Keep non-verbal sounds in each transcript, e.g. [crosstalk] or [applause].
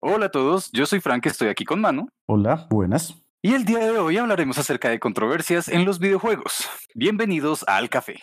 Hola a todos, yo soy Frank, estoy aquí con Manu. Hola, buenas. Y el día de hoy hablaremos acerca de controversias en los videojuegos. Bienvenidos al café.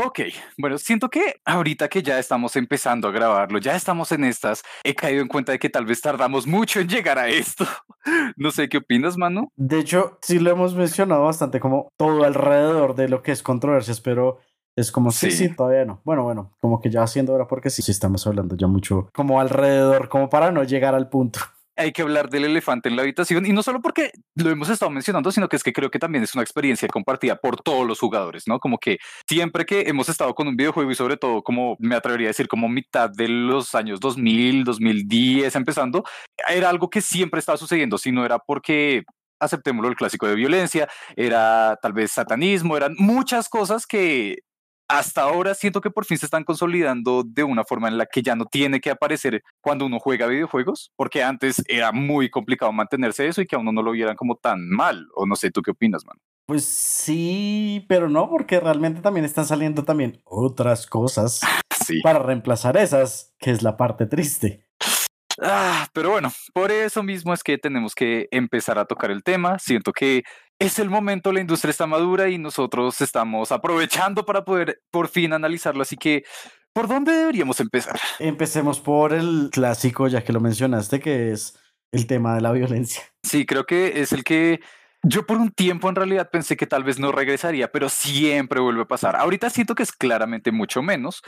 Ok, bueno, siento que ahorita que ya estamos empezando a grabarlo, ya estamos en estas, he caído en cuenta de que tal vez tardamos mucho en llegar a esto. [laughs] No sé qué opinas, Manu. De hecho, sí lo hemos mencionado bastante como todo alrededor de lo que es controversias, pero es como, sí, sí, todavía no. Bueno, bueno, como que ya haciendo ahora porque sí, sí estamos hablando ya mucho como alrededor, como para no llegar al punto hay que hablar del elefante en la habitación y no solo porque lo hemos estado mencionando, sino que es que creo que también es una experiencia compartida por todos los jugadores, ¿no? Como que siempre que hemos estado con un videojuego y sobre todo como me atrevería a decir como mitad de los años 2000, 2010 empezando, era algo que siempre estaba sucediendo, si no era porque aceptémoslo, el clásico de violencia, era tal vez satanismo, eran muchas cosas que hasta ahora siento que por fin se están consolidando de una forma en la que ya no tiene que aparecer cuando uno juega videojuegos, porque antes era muy complicado mantenerse eso y que a uno no lo vieran como tan mal, o no sé, ¿tú qué opinas, man? Pues sí, pero no, porque realmente también están saliendo también otras cosas [laughs] para reemplazar esas, que es la parte triste. Ah, pero bueno, por eso mismo es que tenemos que empezar a tocar el tema. Siento que es el momento, la industria está madura y nosotros estamos aprovechando para poder por fin analizarlo. Así que, ¿por dónde deberíamos empezar? Empecemos por el clásico, ya que lo mencionaste, que es el tema de la violencia. Sí, creo que es el que yo por un tiempo en realidad pensé que tal vez no regresaría, pero siempre vuelve a pasar. Ahorita siento que es claramente mucho menos,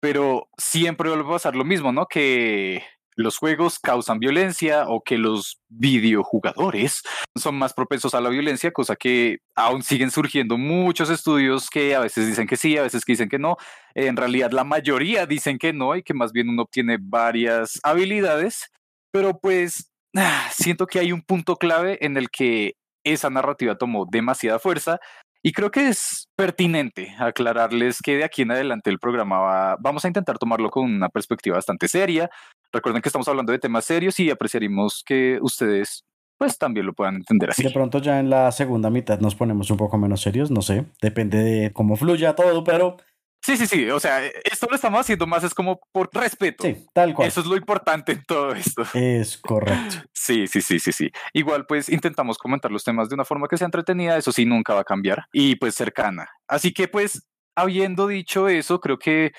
pero siempre vuelve a pasar lo mismo, ¿no? Que los juegos causan violencia o que los videojugadores son más propensos a la violencia, cosa que aún siguen surgiendo muchos estudios que a veces dicen que sí, a veces que dicen que no. En realidad la mayoría dicen que no y que más bien uno obtiene varias habilidades, pero pues [sighs] siento que hay un punto clave en el que esa narrativa tomó demasiada fuerza y creo que es pertinente aclararles que de aquí en adelante el programa va, vamos a intentar tomarlo con una perspectiva bastante seria. Recuerden que estamos hablando de temas serios y apreciaríamos que ustedes pues también lo puedan entender así. De pronto ya en la segunda mitad nos ponemos un poco menos serios, no sé, depende de cómo fluya todo, pero Sí, sí, sí. O sea, esto lo estamos haciendo más es como por respeto. Sí, tal cual. Eso es lo importante en todo esto. Es correcto. Sí, sí, sí, sí, sí. Igual, pues intentamos comentar los temas de una forma que sea entretenida. Eso sí, nunca va a cambiar y pues cercana. Así que, pues, habiendo dicho eso, creo que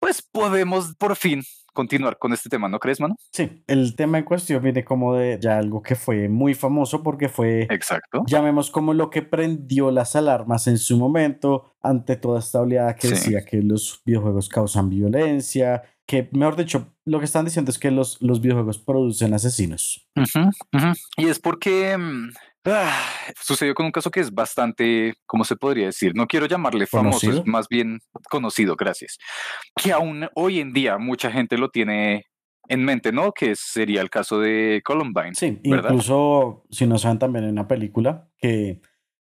pues podemos por fin continuar con este tema, ¿no crees, mano? Sí, el tema en cuestión viene como de ya algo que fue muy famoso porque fue, exacto, llamemos como lo que prendió las alarmas en su momento ante toda esta oleada que decía que los videojuegos causan violencia, que mejor dicho, lo que están diciendo es que los, los videojuegos producen asesinos. Y es porque mm, Ah, sucedió con un caso que es bastante, ¿cómo se podría decir? No quiero llamarle famoso, es más bien conocido, gracias. Que aún hoy en día mucha gente lo tiene en mente, ¿no? Que sería el caso de Columbine. Sí, incluso si no saben también en una película que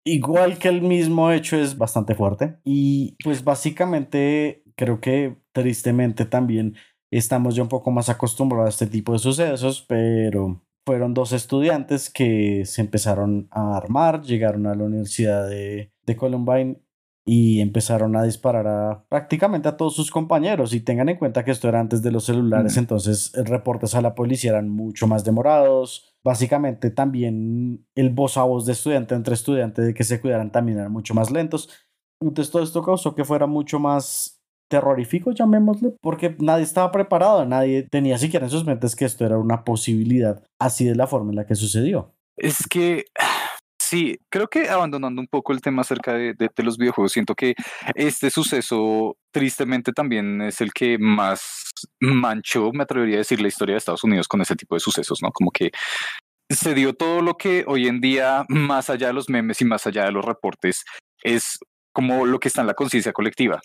igual que el mismo hecho es bastante fuerte y pues básicamente creo que tristemente también estamos ya un poco más acostumbrados a este tipo de sucesos, pero fueron dos estudiantes que se empezaron a armar, llegaron a la Universidad de, de Columbine y empezaron a disparar a prácticamente a todos sus compañeros. Y tengan en cuenta que esto era antes de los celulares, entonces entonces reportes a la policía eran mucho más demorados. Básicamente también el voz a voz de estudiante entre estudiantes de que se cuidaran también eran mucho más lentos. Entonces todo esto causó que fuera mucho más terrorífico, llamémosle, porque nadie estaba preparado, nadie tenía siquiera en sus mentes que esto era una posibilidad, así de la forma en la que sucedió. Es que [sighs] sí, creo que abandonando un poco el tema acerca de, los videojuegos, siento que este suceso tristemente también es el que más manchó, me atrevería a decir, la historia de Estados Unidos con ese tipo de sucesos, ¿no? Como que se dio todo lo que hoy en día, más allá de los memes y más allá de los reportes, es como lo que está en la conciencia colectiva.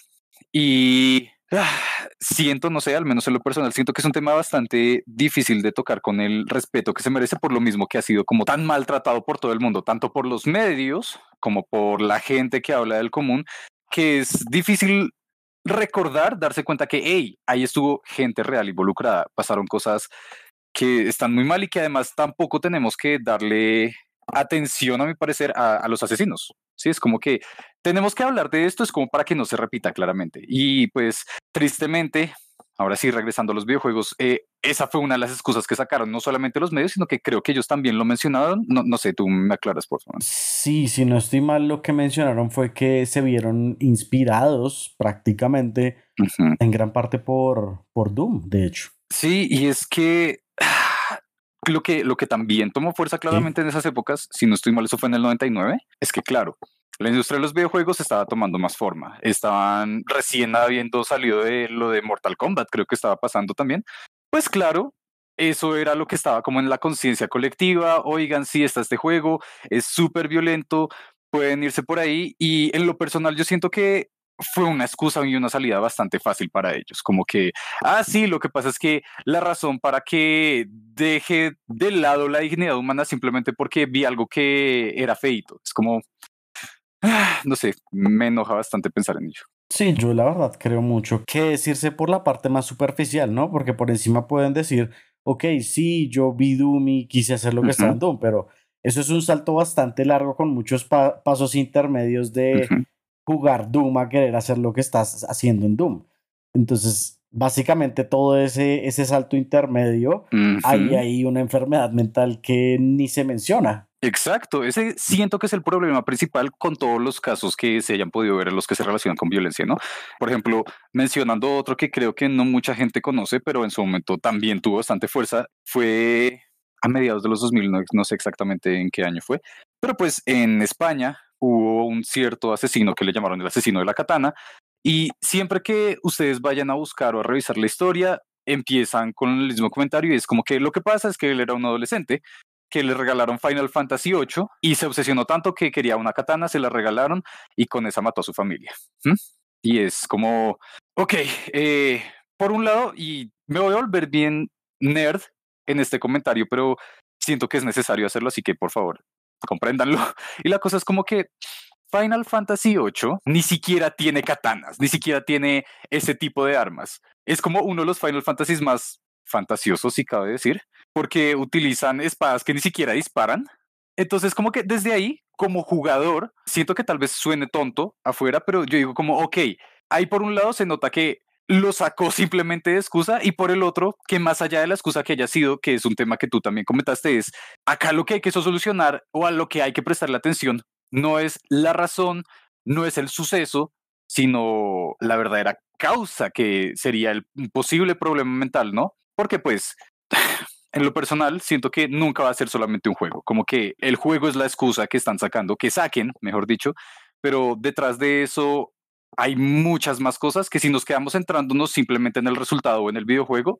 Y ah, siento, no sé, al menos en lo personal, siento que es un tema bastante difícil de tocar con el respeto que se merece por lo mismo que ha sido como tan maltratado por todo el mundo, tanto por los medios como por la gente que habla del común, que es difícil recordar, darse cuenta que, hey, ahí estuvo gente real involucrada, pasaron cosas que están muy mal y que además tampoco tenemos que darle atención, a mi parecer, a, a los asesinos. Sí, es como que tenemos que hablar de esto, es como para que no se repita claramente. Y pues tristemente, ahora sí, regresando a los videojuegos, eh, esa fue una de las excusas que sacaron, no solamente los medios, sino que creo que ellos también lo mencionaron. No, no sé, tú me aclaras, por favor. Sí, si no estoy mal, lo que mencionaron fue que se vieron inspirados prácticamente en gran parte por, por Doom, de hecho. Sí, y es que lo que, lo que también tomó fuerza claramente en esas épocas, si no estoy mal, eso fue en el 99, es que claro, la industria de los videojuegos estaba tomando más forma. Estaban recién habiendo salido de lo de Mortal Kombat, creo que estaba pasando también. Pues claro, eso era lo que estaba como en la conciencia colectiva. Oigan, sí, está este juego, es súper violento, pueden irse por ahí. Y en lo personal yo siento que fue una excusa y una salida bastante fácil para ellos. Como que, ah, sí, lo que pasa es que la razón para que deje de lado la dignidad humana simplemente porque vi algo que era feito. Es como, no sé, me enoja bastante pensar en ello. Sí, yo la verdad creo mucho que decirse por la parte más superficial, ¿no? Porque por encima pueden decir, ok, sí, yo vi Doom y quise hacer lo que estaba en Doom, pero eso es un salto bastante largo con muchos pasos intermedios de jugar Doom a querer hacer lo que estás haciendo en Doom. Entonces, básicamente todo ese, ese salto intermedio, hay ahí una enfermedad mental que ni se menciona. Exacto, ese siento que es el problema principal con todos los casos que se hayan podido ver en los que se relacionan con violencia, ¿no? Por ejemplo, mencionando otro que creo que no mucha gente conoce, pero en su momento también tuvo bastante fuerza, fue a mediados de los 2000, no, sé exactamente en qué año fue, pero pues en España hubo un cierto asesino que le llamaron el asesino de la katana, y siempre que ustedes vayan a buscar o a revisar la historia, empiezan con el mismo comentario y es como que lo que pasa es que él era un adolescente que le regalaron Final Fantasy VIII y se obsesionó tanto que quería una katana, se la regalaron y con esa mató a su familia. Y es como, ok, eh, por un lado, y me voy a volver bien nerd en este comentario, pero siento que es necesario hacerlo, así que por favor, compréndanlo. [laughs] Y la cosa es como que Final Fantasy VIII ni siquiera tiene katanas, ni siquiera tiene ese tipo de armas. Es como uno de los Final Fantasies más fantasiosos, si cabe decir, porque utilizan espadas que ni siquiera disparan. Entonces, como que desde ahí, como jugador, siento que tal vez suene tonto afuera, pero yo digo como, ok, ahí por un lado se nota que lo sacó [laughs] simplemente de excusa y por el otro, que más allá de la excusa que haya sido, que es un tema que tú también comentaste, es acá lo que hay que solucionar o a lo que hay que prestarle atención no es la razón, no es el suceso, sino la verdadera causa que sería el posible problema mental, ¿no? Porque pues, en lo personal, siento que nunca va a ser solamente un juego, como que el juego es la excusa que están sacando, que saquen, mejor dicho, pero detrás de eso hay muchas más cosas que si nos quedamos centrándonos simplemente en el resultado o en el videojuego,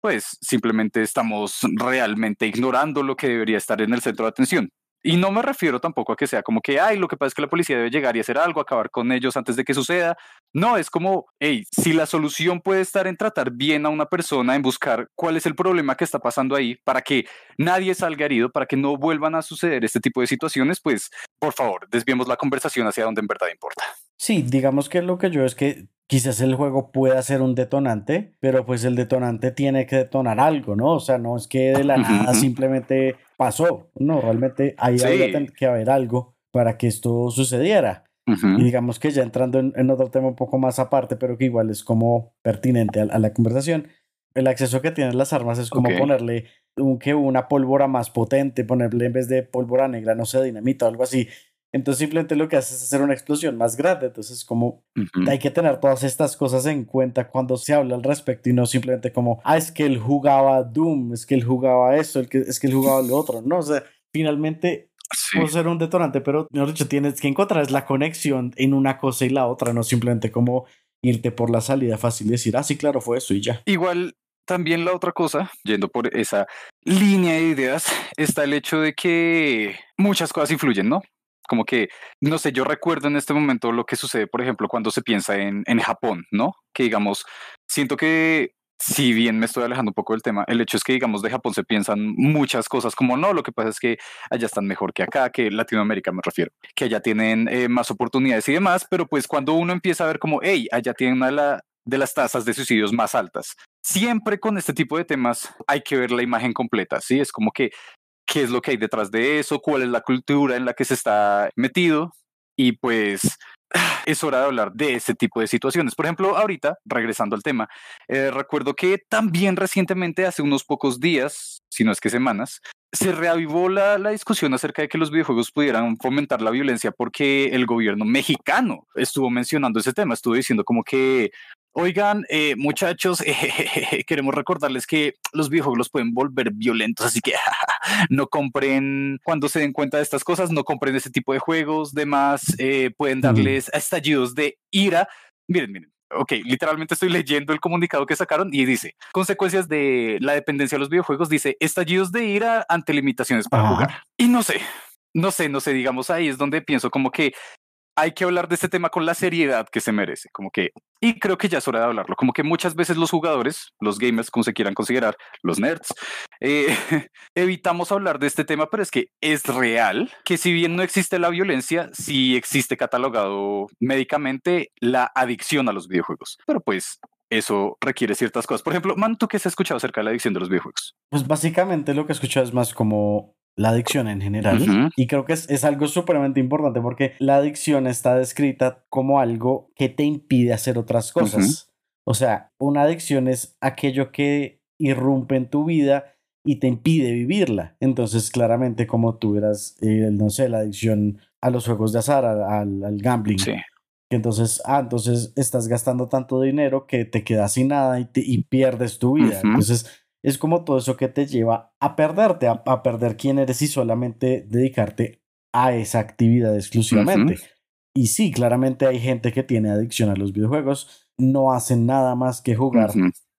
pues simplemente estamos realmente ignorando lo que debería estar en el centro de atención. Y no me refiero tampoco a que sea como que, ay, lo que pasa es que la policía debe llegar y hacer algo, acabar con ellos antes de que suceda. No, es como, hey, si la solución puede estar en tratar bien a una persona, en buscar cuál es el problema que está pasando ahí para que nadie salga herido, para que no vuelvan a suceder este tipo de situaciones, pues por favor, desviemos la conversación hacia donde en verdad importa. Sí, digamos que lo que yo es que quizás el juego pueda ser un detonante, pero pues el detonante tiene que detonar algo, ¿no? O sea, no es que de la nada simplemente pasó, no, realmente ahí había que haber algo para que esto sucediera. Y digamos que ya entrando en, otro tema un poco más aparte, pero que igual es como pertinente a, la conversación, el acceso que tienen las armas es como ponerle un, que una pólvora más potente, ponerle en vez de pólvora negra, no sé, dinamita o algo así, entonces simplemente lo que hace es hacer una explosión más grande. Entonces como hay que tener todas estas cosas en cuenta cuando se habla al respecto y no simplemente como, ah, es que él jugaba Doom, es que él jugaba eso, es que él jugaba lo otro. No, o sea, finalmente puede ser un detonante, pero mejor dicho, tienes que encontrar la conexión en una cosa y la otra, no simplemente como irte por la salida fácil y decir, ah, sí, claro, fue eso y ya. Igual también la otra cosa, yendo por esa línea de ideas, está el hecho de que muchas cosas influyen, ¿no? Como que, no sé, yo recuerdo en este momento lo que sucede, por ejemplo, cuando se piensa en, en Japón, ¿no? Que digamos, siento que si bien me estoy alejando un poco del tema, el hecho es que, digamos, de Japón se piensan muchas cosas como no, lo que pasa es que allá están mejor que acá, que Latinoamérica me refiero, que allá tienen eh, más oportunidades y demás, pero pues cuando uno empieza a ver como, hey, allá tienen una de, la, de las tasas de suicidios más altas. Siempre con este tipo de temas hay que ver la imagen completa, ¿sí? Es como que qué es lo que hay detrás de eso, cuál es la cultura en la que se está metido. Y pues [sighs] es hora de hablar de ese tipo de situaciones. Por ejemplo, ahorita, regresando al tema, eh, recuerdo que también recientemente, hace unos pocos días, si no es que semanas, se reavivó la, la, discusión acerca de que los videojuegos pudieran fomentar la violencia porque el gobierno mexicano estuvo mencionando ese tema, estuvo diciendo como que Oigan, eh, muchachos, [laughs] queremos recordarles que los videojuegos los pueden volver violentos, así que [laughs] [laughs] no compren, cuando se den cuenta de estas cosas, no compren ese tipo de juegos, demás, eh, pueden darles estallidos de ira. Miren, miren, ok, literalmente estoy leyendo el comunicado que sacaron y dice, consecuencias de la dependencia de los videojuegos, dice, estallidos de ira ante limitaciones para jugar. Y no sé, no sé, no sé, digamos ahí es donde pienso como que hay que hablar de este tema con la seriedad que se merece, como que, y creo que ya es hora de hablarlo, como que muchas veces los jugadores, los gamers, como se quieran considerar, los nerds, eh, [laughs] evitamos hablar de este tema, pero es que es real que si bien no existe la violencia, sí existe catalogado médicamente la adicción a los videojuegos, pero pues eso requiere ciertas cosas. Por ejemplo, Man, ¿tú qué has escuchado acerca de la adicción de los videojuegos? Pues básicamente lo que he escuchado es más como la adicción en general. Y creo que es, es algo supremamente importante porque la adicción está descrita como algo que te impide hacer otras cosas. O sea, una adicción es aquello que irrumpe en tu vida y te impide vivirla. Entonces, claramente, como tú eras, eh, no sé, la adicción a los juegos de azar, al, al gambling. Sí. Entonces, ah, entonces estás gastando tanto dinero que te quedas sin nada y, y pierdes tu vida. Entonces, es como todo eso que te lleva a perderte, a, perder quién eres y solamente dedicarte a esa actividad exclusivamente. Y sí, claramente hay gente que tiene adicción a los videojuegos, no hacen nada más que jugar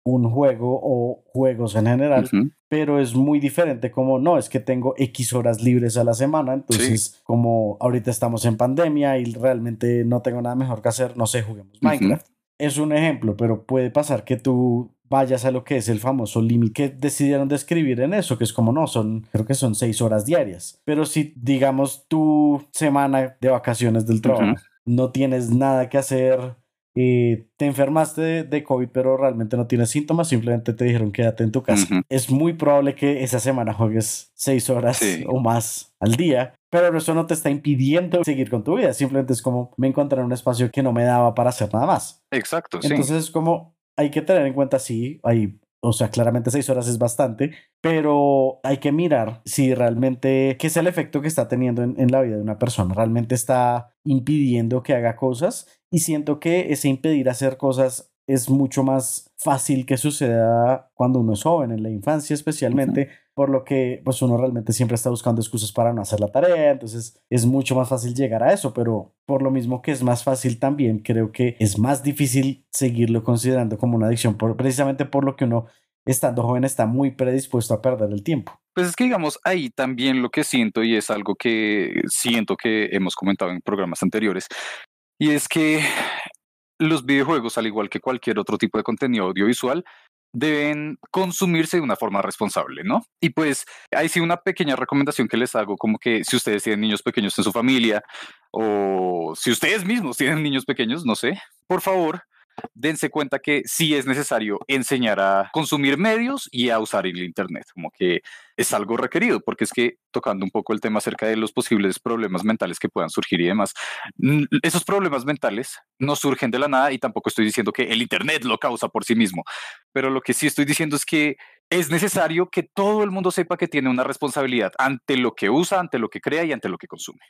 un juego o juegos en general, pero es muy diferente como no, es que tengo X horas libres a la semana, entonces como ahorita estamos en pandemia y realmente no tengo nada mejor que hacer, no sé, juguemos Minecraft. Es un ejemplo, pero puede pasar que tú vayas a lo que es el famoso límite que decidieron describir en eso, que es como no, son, creo que son seis horas diarias. Pero si, digamos, tu semana de vacaciones del trabajo, no tienes nada que hacer, y te enfermaste de, COVID, pero realmente no tienes síntomas, simplemente te dijeron quédate en tu casa. Es muy probable que esa semana juegues seis horas o más al día, pero eso no te está impidiendo seguir con tu vida. Simplemente es como me encontré en un espacio que no me daba para hacer nada más. Exacto. Entonces es como hay que tener en cuenta, sí, hay, o sea, claramente seis horas es bastante, pero hay que mirar si realmente, qué es el efecto que está teniendo en, en la vida de una persona. Realmente está impidiendo que haga cosas y siento que ese impedir hacer cosas es mucho más fácil que suceda cuando uno es joven, en la infancia especialmente, por lo que pues uno realmente siempre está buscando excusas para no hacer la tarea, entonces es mucho más fácil llegar a eso, pero por lo mismo que es más fácil también, creo que es más difícil seguirlo considerando como una adicción, precisamente por lo que uno estando joven está muy predispuesto a perder el tiempo. Pues es que digamos ahí también lo que siento y es algo que siento que hemos comentado en programas anteriores, y es que los videojuegos, al igual que cualquier otro tipo de contenido audiovisual, deben consumirse de una forma responsable, ¿no? Y pues ahí sí una pequeña recomendación que les hago, como que si ustedes tienen niños pequeños en su familia o si ustedes mismos tienen niños pequeños, no sé, por favor, dense cuenta que sí es necesario enseñar a consumir medios y a usar el Internet, como que es algo requerido, porque es que tocando un poco el tema acerca de los posibles problemas mentales que puedan surgir y demás, esos problemas mentales no surgen de la nada y tampoco estoy diciendo que el Internet lo causa por sí mismo, pero lo que sí estoy diciendo es que es necesario que todo el mundo sepa que tiene una responsabilidad ante lo que usa, ante lo que crea y ante lo que consume.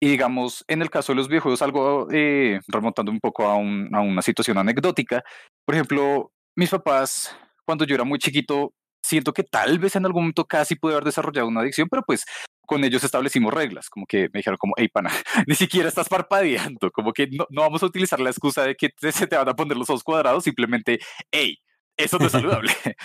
Y digamos, en el caso de los videojuegos, algo eh, remontando un poco a, una situación anecdótica, por ejemplo, mis papás, cuando yo era muy chiquito, siento que tal vez en algún momento casi pude haber desarrollado una adicción, pero pues con ellos establecimos reglas, como que me dijeron como, hey, pana, [laughs] ni siquiera estás parpadeando, como que no, no, vamos a utilizar la excusa de que se te van a poner los ojos cuadrados, simplemente, hey, eso no es saludable. [laughs]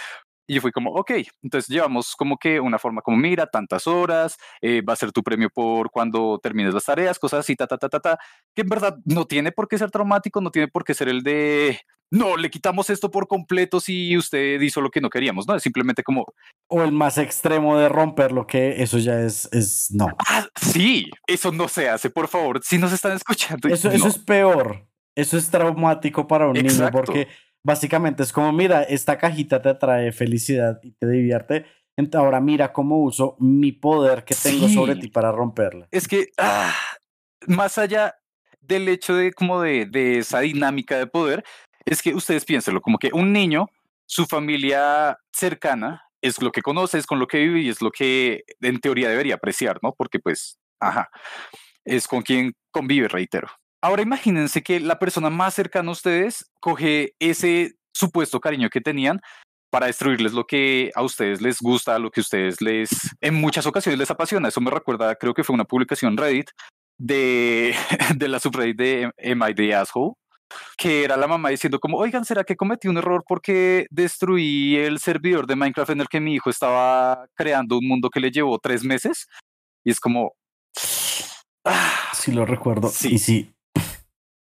Y yo fui como, ok, entonces llevamos como que una forma como, mira, tantas horas, eh, va a ser tu premio por cuando termines las tareas, cosas así, ta, ta, ta, ta, ta, que en verdad no tiene por qué ser traumático, no tiene por qué ser el de, no, le quitamos esto por completo si usted hizo lo que no queríamos, ¿no? Es simplemente como... O el más extremo de romper lo que eso ya es, es no. Ah, sí, eso no se hace, por favor, si nos están escuchando. Eso, eso es peor, eso es traumático para un niño porque Básicamente es como, mira, esta cajita te trae felicidad y te divierte. Ahora mira cómo uso mi poder que tengo sobre ti para romperla. Es que, ah, más allá, del hecho de como de, de esa dinámica de poder es que ustedes piénsenlo, como que un niño, su familia cercana es lo que conoce, es con lo que vive y es lo que en teoría debería apreciar, ¿no? Porque pues, ajá, es con quien convive, reitero. Ahora imagínense que la persona más cercana a ustedes coge ese supuesto cariño que tenían para destruirles lo que a ustedes les gusta, lo que a ustedes les, en muchas ocasiones les apasiona. Eso me recuerda, creo que fue una publicación Reddit de, [laughs] de la subreddit de Am I the Asshole, que era la mamá diciendo como, oigan, ¿será que cometí un error porque destruí el servidor de Minecraft en el que mi hijo estaba creando un mundo que le llevó tres meses? Y es como... Ah, [sighs] sí, lo recuerdo. Sí, sí.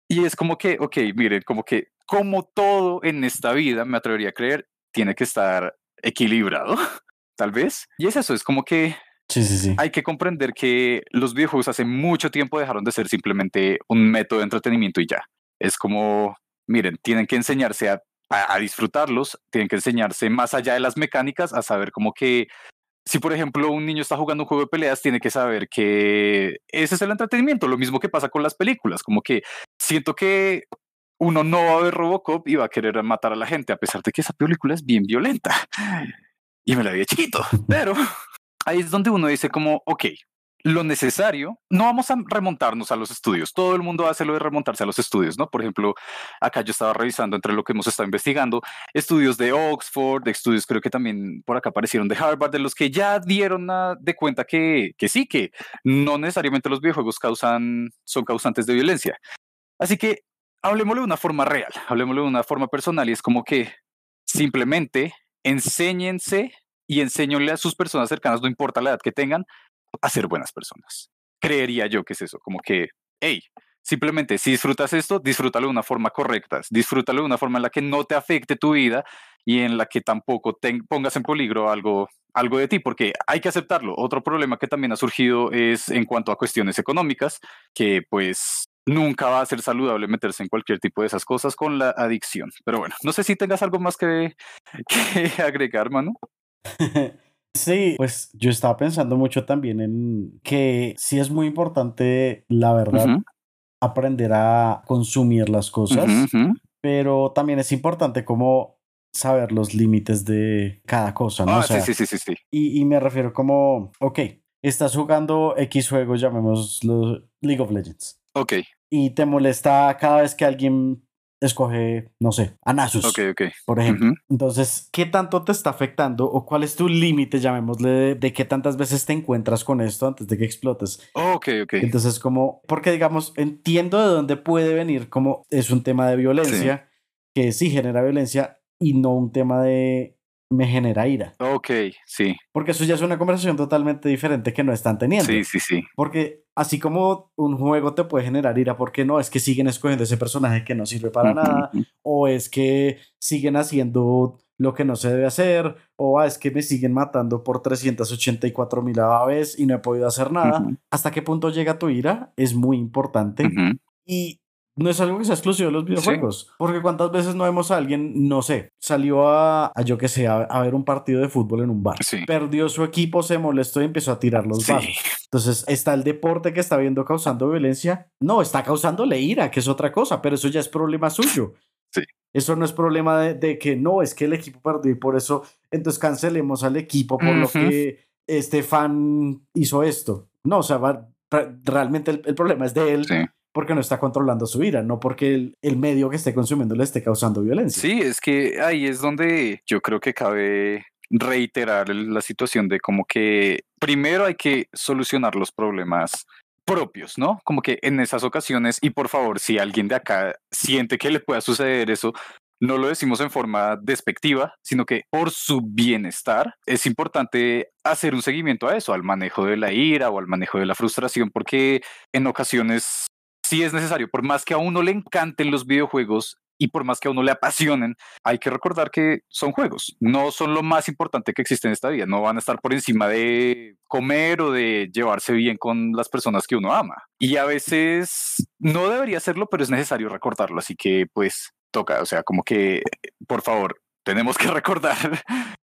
Y es como que, ok, miren, como que como todo en esta vida, me atrevería a creer, tiene que estar equilibrado, [laughs] tal vez. Y es eso, es como que Sí, sí, sí. Hay que comprender que los videojuegos hace mucho tiempo dejaron de ser simplemente un método de entretenimiento y ya. Es como, miren, tienen que enseñarse a, a, disfrutarlos, tienen que enseñarse más allá de las mecánicas, a saber como que si por ejemplo un niño está jugando un juego de peleas, tiene que saber que ese es el entretenimiento, lo mismo que pasa con las películas, como que siento que uno no va a ver Robocop y va a querer matar a la gente, a pesar de que esa película es bien violenta. [laughs] Y me la vi chiquito, pero [laughs] ahí es donde uno dice como, ok, lo necesario, no vamos a remontarnos a los estudios. Todo el mundo hace lo de remontarse a los estudios, ¿no? Por ejemplo, acá yo estaba revisando entre lo que hemos estado investigando, estudios de Oxford, de estudios creo que también por acá aparecieron de Harvard, de los que ya dieron de cuenta que, que sí, que no necesariamente los videojuegos causan, son causantes de violencia. Así que hablemoslo de una forma real, hablemoslo de una forma personal y es como que simplemente enséñense y enséñenle a sus personas cercanas, no importa la edad que tengan, a ser buenas personas. Creería yo que es eso, como que, hey, simplemente si disfrutas esto, disfrútalo de una forma correcta, disfrútalo de una forma en la que no te afecte tu vida y en la que tampoco pongas en peligro algo, algo de ti, porque hay que aceptarlo. Otro problema que también ha surgido es en cuanto a cuestiones económicas, que pues nunca va a ser saludable meterse en cualquier tipo de esas cosas con la adicción. Pero bueno, no sé si tengas algo más que, [laughs] que agregar, Manu. [laughs] Sí, pues yo estaba pensando mucho también en que sí es muy importante, la verdad, aprender a consumir las cosas, pero también es importante como saber los límites de cada cosa, ¿no? Ah, sí, sí, sí, sí. Y, y, me refiero como, ok, estás jugando X juego, llamémoslo League of Legends. Ok. Y te molesta cada vez que alguien escoge, no sé, a Nasus, por ejemplo. Entonces, ¿qué tanto te está afectando o cuál es tu límite, llamémosle, de, qué tantas veces te encuentras con esto antes de que explotes? Ok, ok. Entonces, como, porque digamos, entiendo de dónde puede venir, como es un tema de violencia, que sí genera violencia y no un tema de me genera ira. Ok, sí. Porque eso ya es una conversación totalmente diferente que no están teniendo. Sí, sí, sí. Porque así como un juego te puede generar ira, porque no es que siguen escogiendo ese personaje que no sirve para nada, o es que siguen haciendo lo que no se debe hacer, o ah, es que me siguen matando por 384 mil aves y no he podido hacer nada. ¿Hasta qué punto llega tu ira? Es muy importante. Y no es algo que sea exclusivo de los videojuegos. Porque cuántas veces no vemos a alguien, no sé, salió a, yo que sé, a, ver un partido de fútbol en un bar. Perdió su equipo, se molestó y empezó a tirar los vasos. Entonces, ¿está el deporte que está viendo causando violencia? No, está causándole ira, que es otra cosa, pero eso ya es problema suyo. Sí. Eso no es problema de, que no, es que el equipo perdió y por eso, entonces cancelemos al equipo por lo que este fan hizo esto. No, o sea, realmente el, el problema es de él. Porque no está controlando su ira, no porque el, medio que esté consumiendo le esté causando violencia. Sí, es que ahí es donde yo creo que cabe reiterar la situación de como que primero hay que solucionar los problemas propios, ¿no? Como que en esas ocasiones, y por favor, si alguien de acá siente que le pueda suceder eso, no lo decimos en forma despectiva, sino que por su bienestar es importante hacer un seguimiento a eso, al manejo de la ira o al manejo de la frustración, porque en ocasiones sí es necesario, por más que a uno le encanten los videojuegos y por más que a uno le apasionen, hay que recordar que son juegos, no son lo más importante que existe en esta vida, no van a estar por encima de comer o de llevarse bien con las personas que uno ama. Y a veces no debería hacerlo, pero es necesario recordarlo, así que pues toca, o sea, como que, por favor, tenemos que [laughs] recordar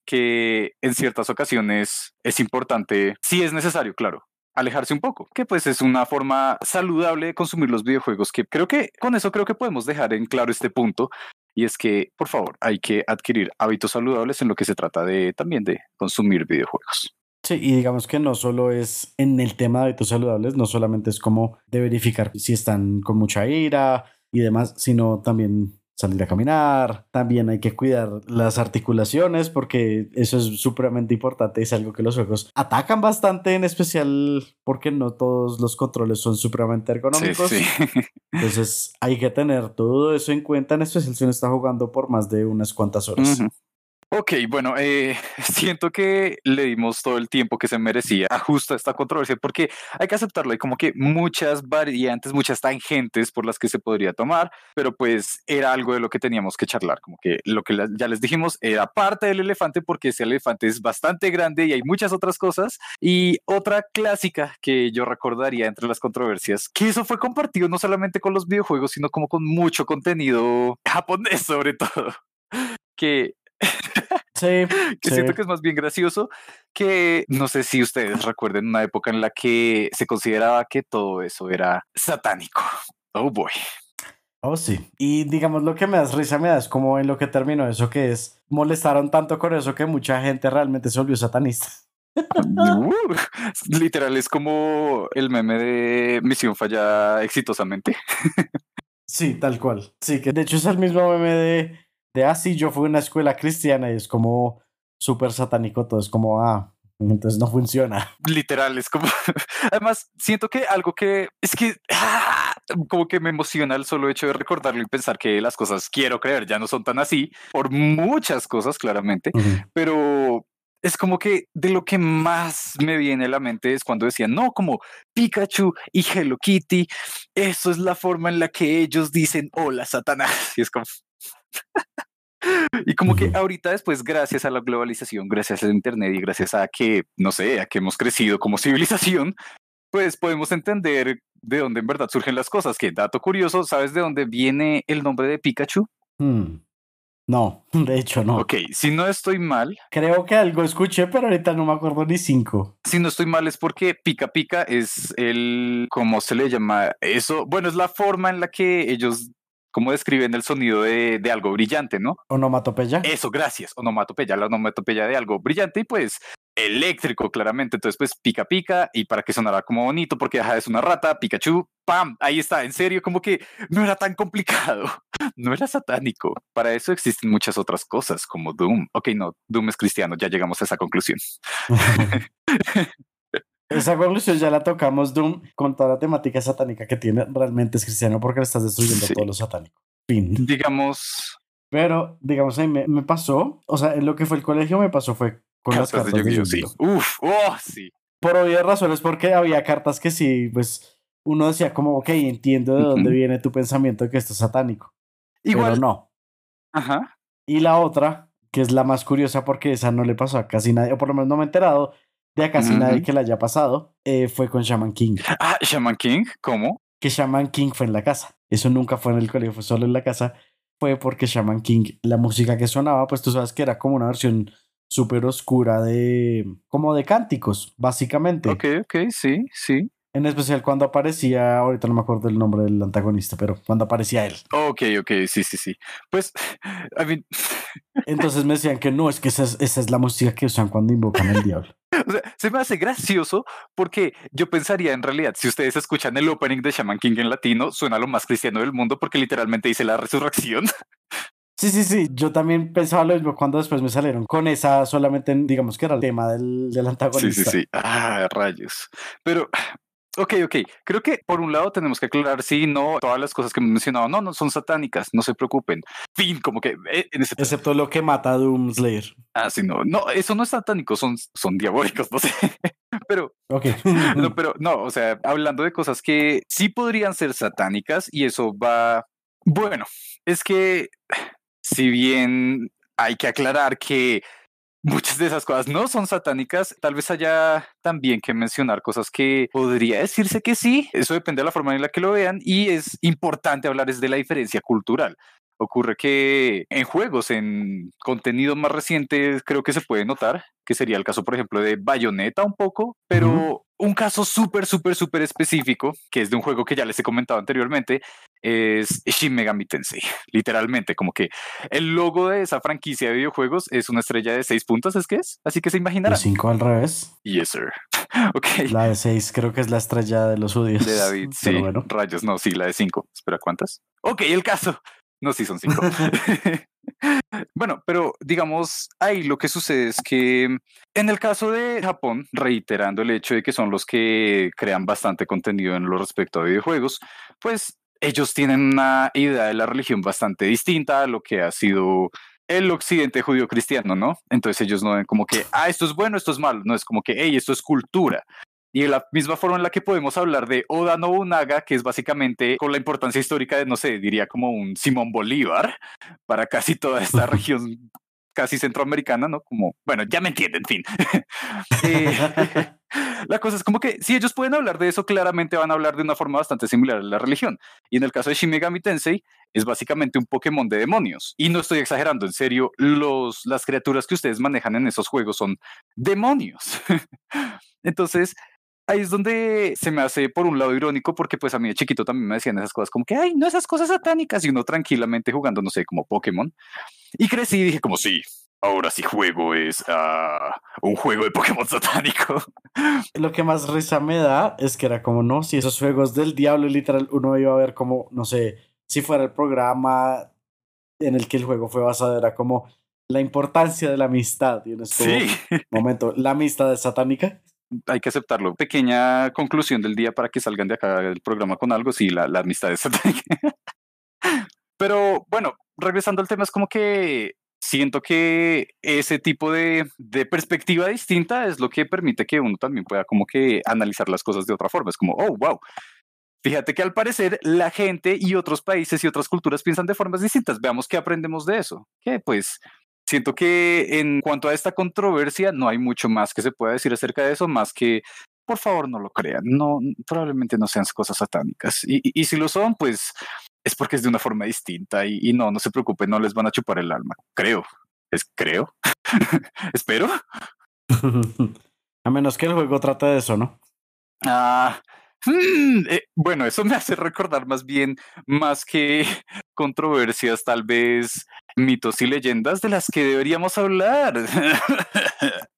que en ciertas ocasiones es importante, si es necesario, claro, alejarse un poco, que pues es una forma saludable de consumir los videojuegos, que creo que con eso creo que podemos dejar en claro este punto. Y es que, por favor, hay que adquirir hábitos saludables en lo que se trata de también de consumir videojuegos. Sí, y digamos que no solo es en el tema de hábitos saludables, no solamente es como de verificar si están con mucha ira y demás, sino también salir a caminar, también hay que cuidar las articulaciones porque eso es supremamente importante, es algo que los juegos atacan bastante, en especial porque no todos los controles son supremamente ergonómicos. [laughs] Entonces hay que tener todo eso en cuenta, en especial si uno está jugando por más de unas cuantas horas. Ok, bueno, eh, [laughs] siento que le dimos todo el tiempo que se merecía a justo esta controversia, porque hay que aceptarlo, hay como que muchas variantes, muchas tangentes por las que se podría tomar, pero pues era algo de lo que teníamos que charlar, como que lo que ya les dijimos era parte del elefante, porque ese elefante es bastante grande y hay muchas otras cosas. Y otra clásica que yo recordaría entre las controversias, que eso fue compartido no solamente con los videojuegos, sino como con mucho contenido [laughs] japonés sobre todo que Sí, [laughs] que siento que es más bien gracioso que no sé si ustedes recuerden una época en la que se consideraba que todo eso era satánico. Oh boy. Oh, sí. Y digamos lo que me das risa, me das como en lo que terminó eso, que es molestaron tanto con eso que mucha gente realmente se volvió satanista. Uh, [laughs] literal, es como el meme de misión falla exitosamente. sí, tal cual. Sí, que de hecho es el mismo meme de de, ah, sí, yo fui a una escuela cristiana y es como súper satánico todo, es como, ah, entonces no funciona. Literal, es como, [laughs] además, siento que algo que, es que, ah, como que me emociona el solo hecho de recordarlo y pensar que las cosas, quiero creer, ya no son tan así, por muchas cosas, claramente, pero es como que de lo que más me viene a la mente es cuando decían, no, como Pikachu y Hello Kitty, eso es la forma en la que ellos dicen, hola, Satanás. [laughs] Y es como, [laughs] y como que ahorita después, gracias a la globalización, gracias al Internet y gracias a que, no sé, a que hemos crecido como civilización, pues podemos entender de dónde en verdad surgen las cosas. Que dato curioso, ¿sabes de dónde viene el nombre de Pikachu? Hmm. No, [laughs] de hecho no. Ok, si no estoy mal. Creo que algo escuché, pero ahorita no me acuerdo ni cinco. Si no estoy mal es porque pica pica es el, ¿cómo se le llama? Eso, bueno, es la forma en la que ellos ¿Cómo describen el sonido de, de, algo brillante, no? Onomatopeya. Eso, gracias. Onomatopeya, la onomatopeya de algo brillante y pues eléctrico, claramente. Entonces, pues pica pica y para que sonara como bonito, porque es una rata, Pikachu, ¡pam! Ahí está, en serio, como que no era tan complicado, [laughs] no era satánico. Para eso existen muchas otras cosas como Doom. Ok, no, Doom es cristiano, ya llegamos a esa conclusión. [laughs] [laughs] Esa conclusión ya la tocamos Doom con toda la temática satánica que tiene. Realmente es cristiano porque le estás destruyendo todo lo satánico. Fin. Digamos. Pero, digamos, ahí me, me, pasó, o sea, en lo que fue el colegio me pasó fue con las cartas de yu Sí. Uf, oh, sí. Por obvias razones, porque había cartas que sí, pues uno decía como, ok, entiendo de dónde viene tu pensamiento de que esto es satánico. Igual. Pero no. Ajá. Y la otra, que es la más curiosa porque esa no le pasó a casi nadie, o por lo menos no me he enterado, de casi nadie que le haya pasado, eh, fue con Shaman King. Ah, Shaman King, ¿cómo? Que Shaman King fue en la casa. Eso nunca fue en el colegio, fue solo en la casa. Fue porque Shaman King, la música que sonaba, pues tú sabes que era como una versión súper oscura de, como de cánticos, básicamente. Ok, ok, sí, sí. En especial cuando aparecía, ahorita no me acuerdo el nombre del antagonista, pero cuando aparecía él. Ok, ok, sí, sí, sí. Pues, [laughs] I mean... [laughs] Entonces me decían que no, es que esa es, esa es la música que usan cuando invocan al diablo. [laughs] O sea, se me hace gracioso porque yo pensaría en realidad, si ustedes escuchan el opening de Shaman King en latino, suena lo más cristiano del mundo porque literalmente dice la resurrección. Sí, sí, sí. Yo también pensaba lo mismo cuando después me salieron con esa solamente, digamos que era el tema del, del antagonista. Sí, sí, sí. Ah, rayos. Pero Ok, ok. Creo que por un lado tenemos que aclarar, sí, no, todas las cosas que hemos mencionado, no, no son satánicas, no se preocupen. Fin, como que... Eh, Excepto lo que mata a Doomslayer. Ah, sí, no, no, eso no es satánico, son, son diabólicos, [laughs] no sé. pero... Ok. [laughs] no, [laughs] pero no, o sea, hablando de cosas que sí podrían ser satánicas y eso va... Bueno, es que si bien hay que aclarar que muchas de esas cosas no son satánicas. Tal vez haya también que mencionar cosas que podría decirse que sí. Eso depende de la forma en la que lo vean y es importante hablar de la diferencia cultural. Ocurre que en juegos, en contenido más reciente, creo que se puede notar, que sería el caso, por ejemplo, de Bayonetta un poco, pero un caso súper, súper, súper específico, que es de un juego que ya les he comentado anteriormente, es Shin Megami Tensei. Literalmente, como que el logo de esa franquicia de videojuegos es una estrella de seis puntos, ¿es que es? Así que se imaginarán. cinco al revés. Yes, sir. [laughs] ok. La de seis creo que es la estrella de los judíos. De David, sí. Rayos, no, sí, la de cinco. Espera, ¿cuántas? Ok, el caso. No, sí, son cinco. [laughs] [laughs] bueno, pero digamos, ahí lo que sucede es que en el caso de Japón, reiterando el hecho de que son los que crean bastante contenido en lo respecto a videojuegos, pues ellos tienen una idea de la religión bastante distinta a lo que ha sido el occidente judío cristiano, ¿no? Entonces ellos no ven como que, ah, esto es bueno, esto es malo, no es como que, hey, esto es cultura. Y de la misma forma en la que podemos hablar de Oda Nobunaga, que es básicamente con la importancia histórica de, no sé, diría como un Simón Bolívar para casi toda esta [laughs] región casi centroamericana, ¿no? Como, bueno, ya me entienden, en fin. [laughs] Eh, [laughs] la cosa es como que si ellos pueden hablar de eso, claramente van a hablar de una forma bastante similar a la religión. Y en el caso de Shin Megami Tensei, es básicamente un Pokémon de demonios. Y no estoy exagerando, en serio, los, las criaturas que ustedes manejan en esos juegos son demonios. [laughs] Entonces, ahí es donde se me hace por un lado irónico porque pues a mí de chiquito también me decían esas cosas como que, ay, no esas cosas satánicas y uno tranquilamente jugando, no sé, como Pokémon. Y crecí y dije como, sí, ahora sí juego es uh, un juego de Pokémon satánico. [laughs] Lo que más risa me da es que era como, no, si esos juegos del diablo literal uno iba a ver como, no sé, si fuera el programa en el que el juego fue basado, era como la importancia de la amistad. Y en este [laughs] momento, la amistad es satánica hay que aceptarlo. Pequeña conclusión del día para que salgan de acá del programa con algo, sí, la, la amistad es [laughs] Pero bueno, regresando al tema, es como que siento que ese tipo de, de, perspectiva distinta es lo que permite que uno también pueda como que analizar las cosas de otra forma. Es como, oh, wow. Fíjate que al parecer la gente y otros países y otras culturas piensan de formas distintas. Veamos qué aprendemos de eso. Que pues Siento que en cuanto a esta controversia no hay mucho más que se pueda decir acerca de eso, más que por favor no lo crean, no, probablemente no sean cosas satánicas. Y, y, si lo son, pues es porque es de una forma distinta y, y, no, no se preocupen, no les van a chupar el alma. Creo, es creo, [laughs] espero. [laughs] a menos que el juego trate de eso, ¿no? Ah, Mm, eh, bueno, eso me hace recordar más bien, más que [laughs] controversias, tal vez mitos y leyendas de las que deberíamos hablar. [laughs]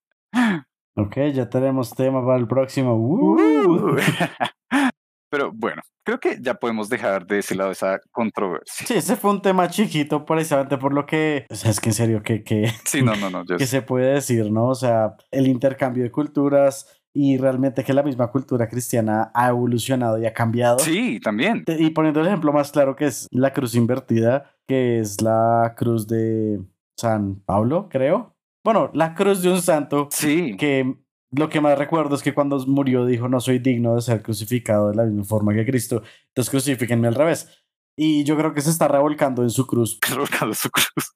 ok, ya tenemos tema para el próximo. Uh. [laughs] Pero bueno, creo que ya podemos dejar de ese lado esa controversia. Sí, ese fue un tema chiquito, precisamente por lo que, o sea, es que en serio, que, que, sí, no, no, no, que se puede decir, ¿no? O sea, el intercambio de culturas, y realmente que la misma cultura cristiana ha evolucionado y ha cambiado. Sí, también. Y poniendo el ejemplo más claro que es la cruz invertida, que es la cruz de San Pablo, creo. Bueno, la cruz de un santo. Sí. Que lo que más recuerdo es que cuando murió dijo, no soy digno de ser crucificado de la misma forma que Cristo, entonces crucifíquenme al revés. Y yo creo que se está revolcando en su cruz. [laughs] Revolcando en su cruz.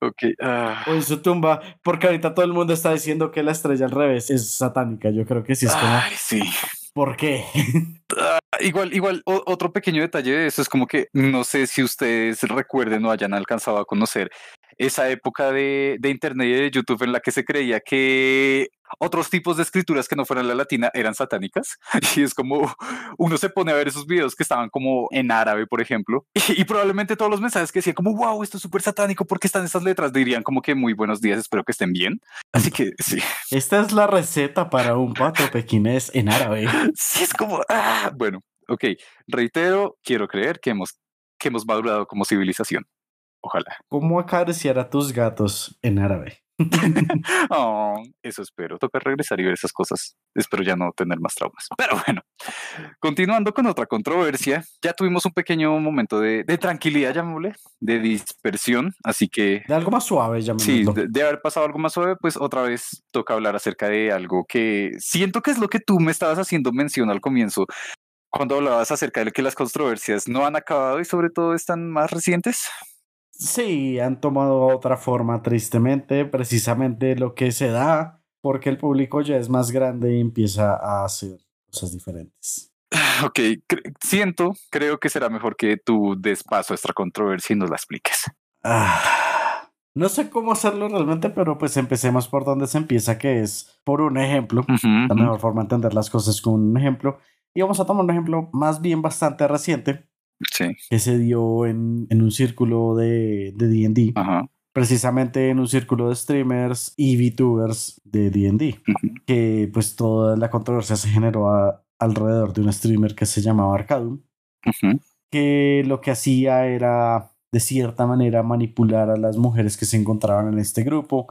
Ok. Ah. O en su tumba, porque ahorita todo el mundo está diciendo que la estrella al revés es satánica. Yo creo que sí es como. Ay, sí. ¿Por qué? [laughs] Ah, igual, igual, otro pequeño detalle de eso es como que no sé si ustedes recuerden o hayan alcanzado a conocer esa época de, de Internet y de YouTube en la que se creía que otros tipos de escrituras que no fueran la latina eran satánicas. [laughs] Y es como uno se pone a ver esos videos que estaban como en árabe, por ejemplo, [laughs] y, probablemente todos los mensajes que decían como, wow, esto es súper satánico, ¿por qué están estas letras? Dirían como que muy buenos días, espero que estén bien. Así que sí. Esta es la receta para un pato pequinés en árabe. [laughs] Sí, es como, ah, bueno, ok, reitero, quiero creer que hemos, que hemos madurado como civilización. Ojalá. ¿Cómo acariciar a tus gatos en árabe? [laughs] oh, eso espero. Toca regresar y ver esas cosas. Espero ya no tener más traumas. [laughs] Pero bueno, continuando con otra controversia, ya tuvimos un pequeño momento de, tranquilidad, llamémosle, de dispersión. Así que. De algo más suave, Sí, de, haber pasado algo más suave, pues otra vez toca hablar acerca de algo que siento que es lo que tú me estabas haciendo mención al comienzo. Cuando hablabas acerca de que las controversias no han acabado y sobre todo están más recientes. Sí, han tomado otra forma, tristemente, precisamente lo que se da porque el público ya es más grande y empieza a hacer cosas diferentes. Ok, siento, creo que será mejor que tú des paso a esta controversia y nos la expliques. Ah, No sé cómo hacerlo realmente, pero pues empecemos por donde se empieza, que es por un ejemplo. La mejor forma de entender las cosas con un ejemplo. Y vamos a tomar un ejemplo más bien bastante reciente. Sí. Que se dio en, en un círculo de D&D. Ajá precisamente en un círculo de streamers y VTubers de D&D, que pues toda la controversia se generó alrededor de un streamer que se llamaba Arcadum, que lo que hacía era de cierta manera manipular a las mujeres que se encontraban en este grupo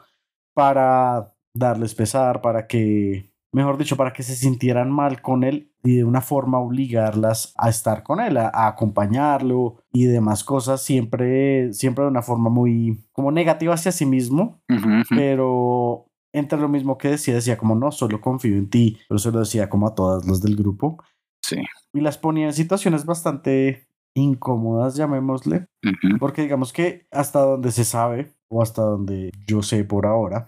para darles pesar, para que mejor dicho, para que se sintieran mal con él y de una forma obligarlas a estar con él, a, acompañarlo y demás cosas, siempre, siempre de una forma muy como negativa hacia sí mismo, pero entre lo mismo que decía, decía como no, solo confío en ti, pero se lo decía como a todas los del grupo. Sí. Y las ponía en situaciones bastante incómodas, llamémosle, porque digamos que hasta donde se sabe, o hasta donde yo sé por ahora,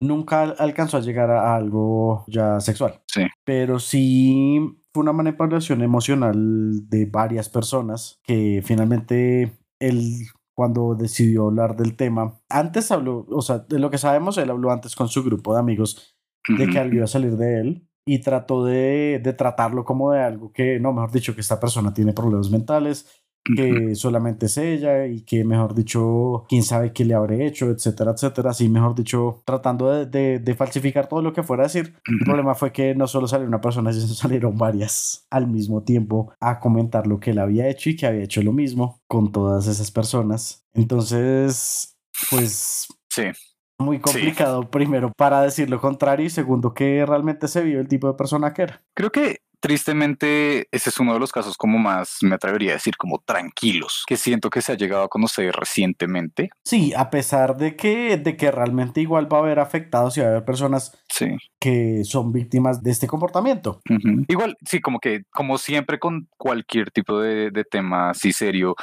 nunca alcanzó a llegar a algo ya sexual. Sí. Pero sí fue una manipulación emocional de varias personas que finalmente él cuando decidió hablar del tema, antes habló, o sea, de lo que sabemos, él habló antes con su grupo de amigos de que algo iba a salir de él y trató de, de tratarlo como de algo que, no, mejor dicho, que esta persona tiene problemas mentales que solamente es ella y que, mejor dicho, quién sabe qué le habré hecho, etcétera, etcétera. Así, mejor dicho, tratando de, de, falsificar todo lo que fuera a decir. El problema fue que no solo salió una persona, [laughs] sino salieron varias al mismo tiempo a comentar lo que él había hecho y que había hecho lo mismo con todas esas personas. Entonces, pues... Sí. Muy complicado, primero, para decir lo contrario y segundo, que realmente se vio el tipo de persona que era. Creo que Tristemente, ese es uno de los casos como más, me atrevería a decir, como tranquilos, que siento que se ha llegado a conocer recientemente. Sí, a pesar de que, de que realmente igual va a haber afectados y va a haber personas sí. que son víctimas de este comportamiento. Igual, sí, como que, como siempre con cualquier tipo de, de tema así serio,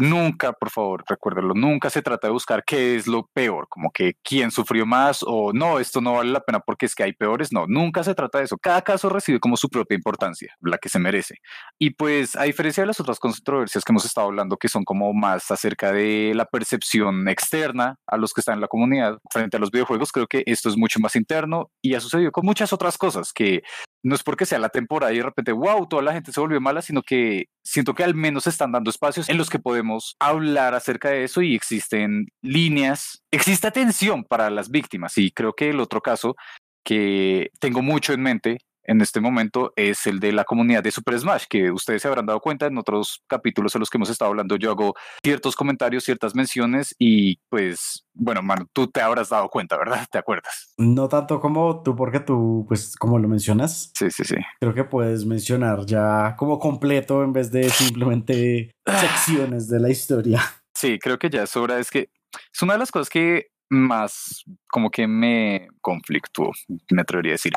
Nunca, por favor, recuérdenlo, nunca se trata de buscar qué es lo peor, como que quién sufrió más o no, esto no vale la pena porque es que hay peores. No, nunca se trata de eso. Cada caso recibe como su propia importancia, la que se merece. Y pues, a diferencia de las otras controversias que hemos estado hablando, que son como más acerca de la percepción externa a los que están en la comunidad frente a los videojuegos, creo que esto es mucho más interno y ha sucedido con muchas otras cosas que no es porque sea la temporada y de repente, wow, toda la gente se volvió mala, sino que siento que al menos están dando espacios en los que podemos hablar acerca de eso y existen líneas, existe atención para las víctimas. Y creo que el otro caso que tengo mucho en mente en este momento es el de la comunidad de Super Smash, que ustedes se habrán dado cuenta en otros capítulos en los que hemos estado hablando. Yo hago ciertos comentarios, ciertas menciones y pues, bueno, mano, tú te habrás dado cuenta, ¿verdad? ¿Te acuerdas? No tanto como tú, porque tú, pues, como lo mencionas. Sí, sí, sí. Creo que puedes mencionar ya como completo en vez de simplemente [sighs] secciones de la historia. Sí, creo que ya es hora. Es que es una de las cosas que más como que me conflictuó, me atrevería a decir,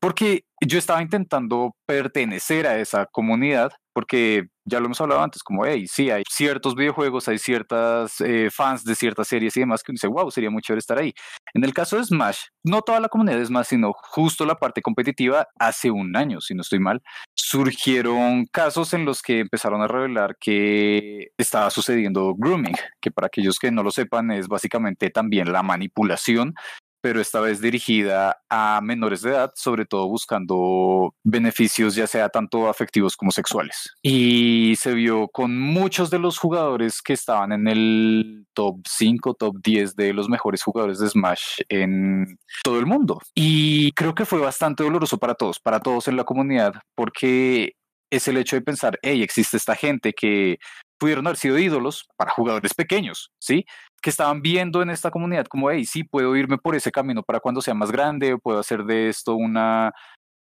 porque yo estaba intentando pertenecer a esa comunidad, porque ya lo hemos hablado antes, como, hey, sí, hay ciertos videojuegos, hay ciertas eh, fans de ciertas series y demás que uno dice, wow, sería muy chévere estar ahí. En el caso de Smash, no toda la comunidad es más, sino justo la parte competitiva, hace un año, si no estoy mal, surgieron casos en los que empezaron a revelar que estaba sucediendo grooming, que para aquellos que no lo sepan es básicamente también la manipulación pero esta vez dirigida a menores de edad, sobre todo buscando beneficios ya sea tanto afectivos como sexuales. Y se vio con muchos de los jugadores que estaban en el top 5, top 10 de los mejores jugadores de Smash en todo el mundo. Y creo que fue bastante doloroso para todos, para todos en la comunidad, porque es el hecho de pensar, hey, existe esta gente que pudieron haber sido ídolos para jugadores pequeños, ¿sí? Que estaban viendo en esta comunidad como, hey, sí, puedo irme por ese camino para cuando sea más grande, puedo hacer de esto una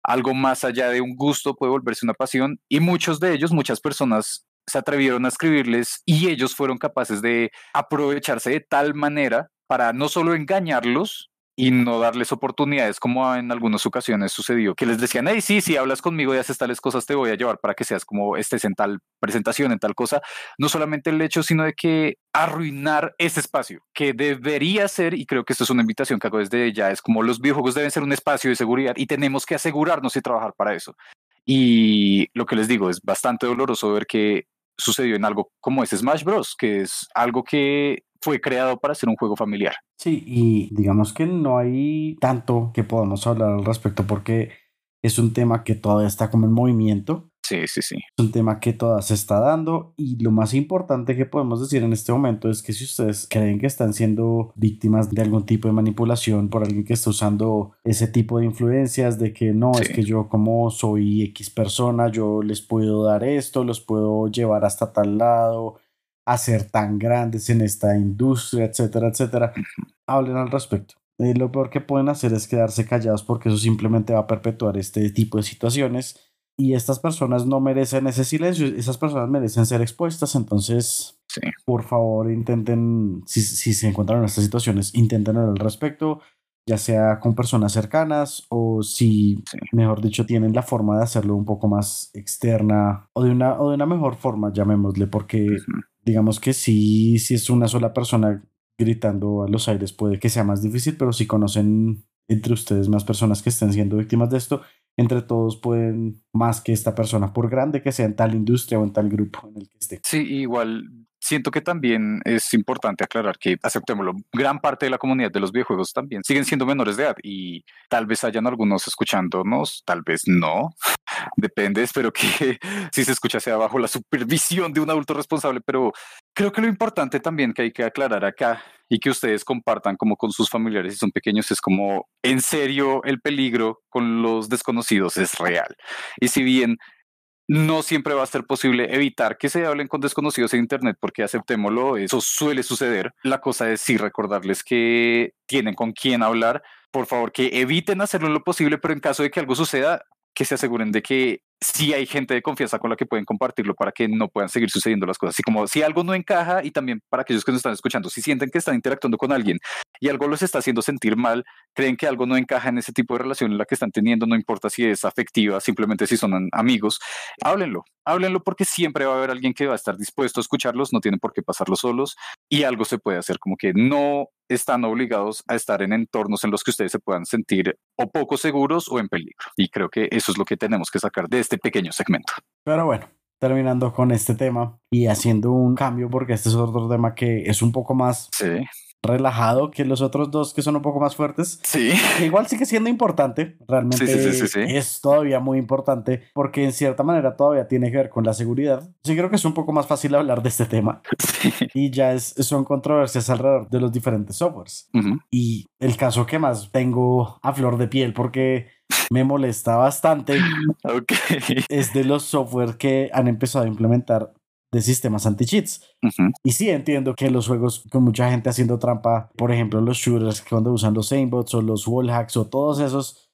algo más allá de un gusto, puede volverse una pasión. Y muchos de ellos, muchas personas se atrevieron a escribirles y ellos fueron capaces de aprovecharse de tal manera para no solo engañarlos, y no darles oportunidades como en algunas ocasiones sucedió, que les decían, hey, sí, si hablas conmigo y haces tales cosas, te voy a llevar para que seas como estés en tal presentación, en tal cosa. No solamente el hecho, sino de que arruinar ese espacio, que debería ser, y creo que esto es una invitación que hago desde ya, es como los videojuegos deben ser un espacio de seguridad y tenemos que asegurarnos y trabajar para eso. Y lo que les digo, es bastante doloroso ver que sucedió en algo como ese Smash Bros., que es algo que fue creado para ser un juego familiar. Sí, y digamos que no hay tanto que podamos hablar al respecto porque es un tema que todavía está como en movimiento. Sí, sí, sí. Es un tema que todavía se está dando y lo más importante que podemos decir en este momento es que si ustedes creen que están siendo víctimas de algún tipo de manipulación por alguien que está usando ese tipo de influencias de que no, es que yo como soy X persona, yo les puedo dar esto, los puedo llevar hasta tal lado, hacer tan grandes en esta industria, etcétera, etcétera, hablen al respecto. Eh, lo peor que pueden hacer es quedarse callados porque eso simplemente va a perpetuar este tipo de situaciones. Y estas personas no merecen ese silencio, esas personas merecen ser expuestas, entonces, por favor, intenten, si, si, se encuentran en estas situaciones, intenten al respecto, ya sea con personas cercanas o si, mejor dicho, tienen la forma de hacerlo un poco más externa o de una, o de una mejor forma, llamémosle, porque digamos que si, si es una sola persona gritando a los aires puede que sea más difícil, pero si conocen entre ustedes más personas que estén siendo víctimas de esto, entre todos pueden más que esta persona, por grande que sea en tal industria o en tal grupo en el que esté. Sí, igual siento que también es importante aclarar que, aceptémoslo, gran parte de la comunidad de los videojuegos también siguen siendo menores de edad y tal vez hayan algunos escuchándonos, tal vez no, [laughs] depende, espero que [laughs] si se escucha sea bajo la supervisión de un adulto responsable, pero creo que lo importante también que hay que aclarar acá y que ustedes compartan como con sus familiares si son pequeños es como en serio el peligro con los desconocidos es real. Y si bien no siempre va a ser posible evitar que se hablen con desconocidos en Internet, porque aceptémoslo, eso suele suceder. La cosa es sí recordarles que tienen con quién hablar. Por favor, que eviten hacerlo lo posible, pero en caso de que algo suceda, que se aseguren de que sí hay gente de confianza con la que pueden compartirlo para que no puedan seguir sucediendo las cosas. Así como si algo no encaja y también para aquellos que nos están escuchando, si sienten que están interactuando con alguien y algo los está haciendo sentir mal, creen que algo no encaja en ese tipo de relación en la que están teniendo, no importa si es afectiva, simplemente si son amigos, háblenlo, háblenlo porque siempre va a haber alguien que va a estar dispuesto a escucharlos, no tienen por qué pasarlo solos y algo se puede hacer, como que no están obligados a estar en entornos en los que ustedes se puedan sentir o poco seguros o en peligro. Y creo que eso es lo que tenemos que sacar de este pequeño segmento. Pero bueno, terminando con este tema y haciendo un cambio porque este es otro tema que es un poco más sí relajado que los otros dos que son un poco más fuertes. Sí. igual sigue siendo importante, realmente es todavía muy importante porque en cierta manera todavía tiene que ver con la seguridad. Sí creo que es un poco más fácil [laughs] hablar de este tema. Y ya es, son controversias alrededor de los diferentes softwares. Y el caso que más tengo a flor de piel porque me molesta bastante [laughs] es de los software que han empezado a implementar de sistemas anti-cheats. Y sí entiendo que los juegos con mucha gente haciendo trampa, por ejemplo, los shooters cuando usan los aimbots o los wallhacks o todos esos,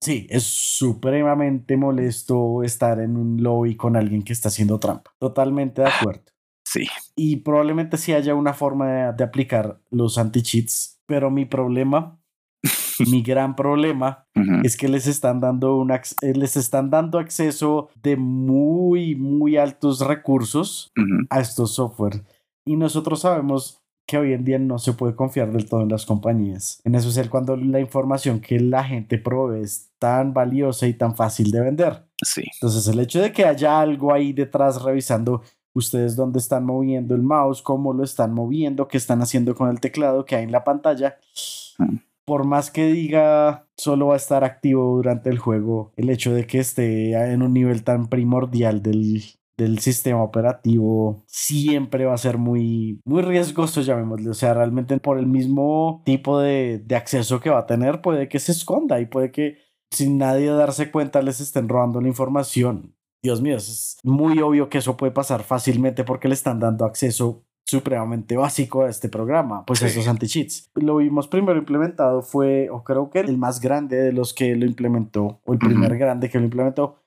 sí, es supremamente molesto estar en un lobby con alguien que está haciendo trampa. Totalmente de acuerdo. Sí. Y probablemente sí haya una forma de, de aplicar los anti-cheats, pero mi problema mi gran problema es que les están dando un eh, les están dando acceso de muy muy altos recursos a estos software y nosotros sabemos que hoy en día no se puede confiar del todo en las compañías. En especial cuando la información que la gente provee es tan valiosa y tan fácil de vender. Sí. Entonces el hecho de que haya algo ahí detrás revisando ustedes dónde están moviendo el mouse, cómo lo están moviendo, qué están haciendo con el teclado que hay en la pantalla, por más que diga solo va a estar activo durante el juego, el hecho de que esté en un nivel tan primordial del, del sistema operativo siempre va a ser muy, muy riesgoso, llamémosle. O sea, realmente por el mismo tipo de, de acceso que va a tener, puede que se esconda y puede que sin nadie darse cuenta les estén robando la información. Dios mío, es muy obvio que eso puede pasar fácilmente porque le están dando acceso supremamente básico a este programa, pues esos anti-cheats. Lo vimos primero implementado fue, o creo que el más grande de los que lo implementó, o el primer grande que lo implementó,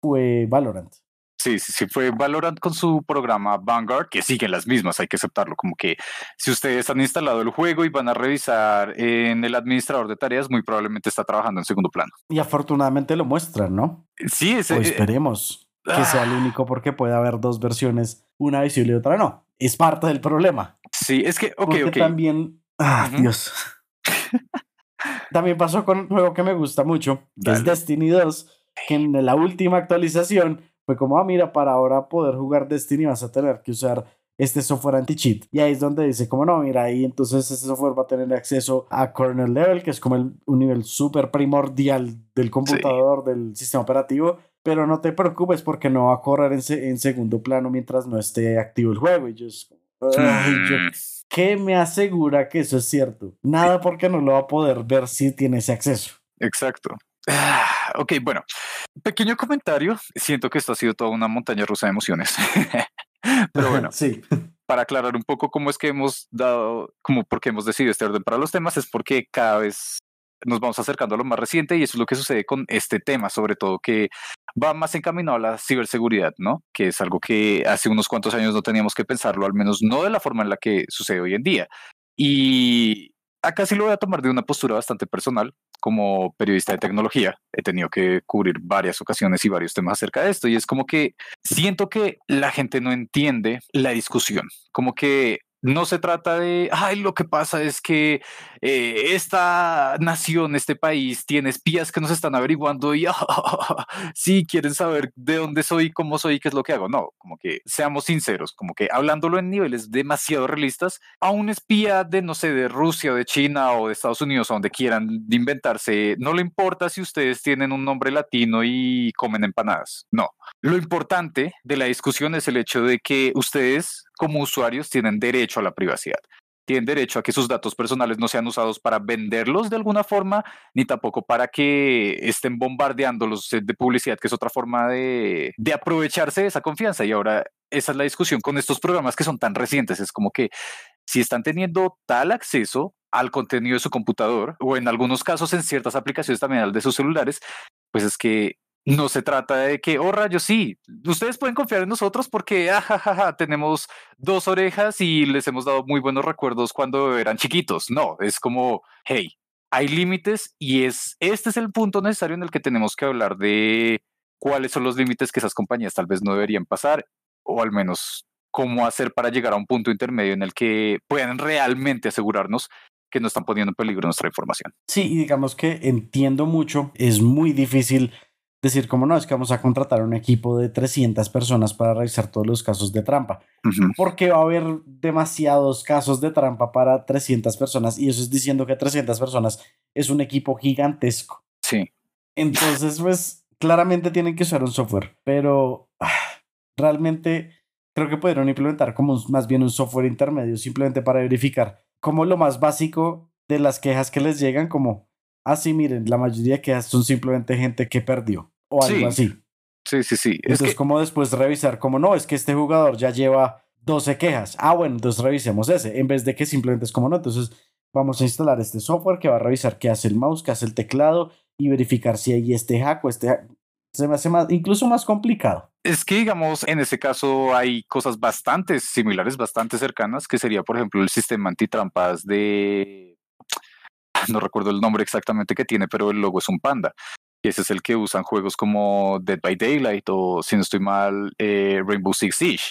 fue Valorant. Sí, sí, sí, fue Valorant con su programa Vanguard, que siguen las mismas, hay que aceptarlo, como que si ustedes han instalado el juego y van a revisar en el administrador de tareas, muy probablemente está trabajando en segundo plano. Y afortunadamente lo muestran, ¿no? Sí, ese, o eh, esperemos que sea el ah. único porque puede haber dos versiones, una visible y otra no es parte del problema. Sí, es que, ok, Porque también, ah, Dios. también pasó con un juego que me gusta mucho, que es Destiny 2, que en la última actualización fue como, ah, mira, para ahora poder jugar Destiny vas a tener que usar este software anti-cheat. Y ahí es donde dice, como no, mira, ahí entonces ese software va a tener acceso a kernel level, que es como el, un nivel súper primordial del computador, del sistema operativo. Pero no te preocupes porque no va a correr en, en segundo plano mientras no esté activo el juego. Y yo, mm. ¿qué me asegura que eso es cierto? Nada porque no lo va a poder ver si tiene ese acceso. Exacto. Ah, ok, bueno, pequeño comentario. Siento que esto ha sido toda una montaña rusa de emociones. [laughs] Pero bueno, [laughs] sí. para aclarar un poco cómo es que hemos dado, como por qué hemos decidido este orden para los temas, es porque cada vez nos vamos acercando a lo más reciente y eso es lo que sucede con este tema, sobre todo que va más encaminado a la ciberseguridad, ¿no? Que es algo que hace unos cuantos años no teníamos que pensarlo, al menos no de la forma en la que sucede hoy en día. Y acá sí lo voy a tomar de una postura bastante personal. Como periodista de tecnología, he tenido que cubrir varias ocasiones y varios temas acerca de esto. Y es como que siento que la gente no entiende la discusión. Como que no se trata de, ay, lo que pasa es que eh, esta nación, este país, tiene espías que nos están averiguando y [laughs] sí quieren saber de dónde soy, cómo soy, qué es lo que hago. No, como que seamos sinceros, como que hablándolo en niveles demasiado realistas, a un espía de, no sé, de Rusia, de China o de Estados Unidos, donde quieran inventarse, no le importa si ustedes tienen un nombre latino y comen empanadas. No. Lo importante de la discusión es el hecho de que ustedes como usuarios tienen derecho a la privacidad. Tienen derecho a que sus datos personales no sean usados para venderlos de alguna forma, ni tampoco para que estén bombardeándolos de publicidad, que es otra forma de, de aprovecharse de esa confianza. Y ahora esa es la discusión con estos programas que son tan recientes. Es como que si están teniendo tal acceso al contenido de su computador, o en algunos casos en ciertas aplicaciones también al de sus celulares, pues es que no se trata de que, oh rayos, sí, ustedes pueden confiar en nosotros porque ah, tenemos dos orejas y les hemos dado muy buenos recuerdos cuando eran chiquitos. No, es como, hey, hay límites y es, este es el punto necesario en el que tenemos que hablar de cuáles son los límites que esas compañías tal vez no deberían pasar o al menos cómo hacer para llegar a un punto intermedio en el que puedan realmente asegurarnos que no están poniendo en peligro nuestra información. Sí, y digamos que entiendo mucho, es muy difícil decir como no, es que vamos a contratar un equipo de 300 personas para revisar todos los casos de trampa, porque va a haber demasiados casos de trampa para 300 personas y eso es diciendo que 300 personas es un equipo gigantesco. Sí. Entonces, pues claramente tienen que usar un software, pero ah, realmente creo que pudieron implementar como más bien un software intermedio simplemente para verificar como lo más básico de las quejas que les llegan como así ah, miren, la mayoría de quejas son simplemente gente que perdió o algo así. Sí, sí, sí. Entonces, es como después revisar, como no, es que este jugador ya lleva 12 quejas. Ah, bueno, entonces revisemos ese, en vez de que simplemente es como no. Entonces, vamos a instalar este software que va a revisar qué hace el mouse, qué hace el teclado y verificar si hay este hack o este hack. Se me hace más, incluso más complicado. Es que, digamos, en ese caso hay cosas bastante similares, bastante cercanas, que sería, por ejemplo, el sistema antitrampas de no recuerdo el nombre exactamente que tiene, pero el logo es un panda y ese es el que usan juegos como Dead by Daylight o, si no estoy mal, eh, Rainbow Six Siege.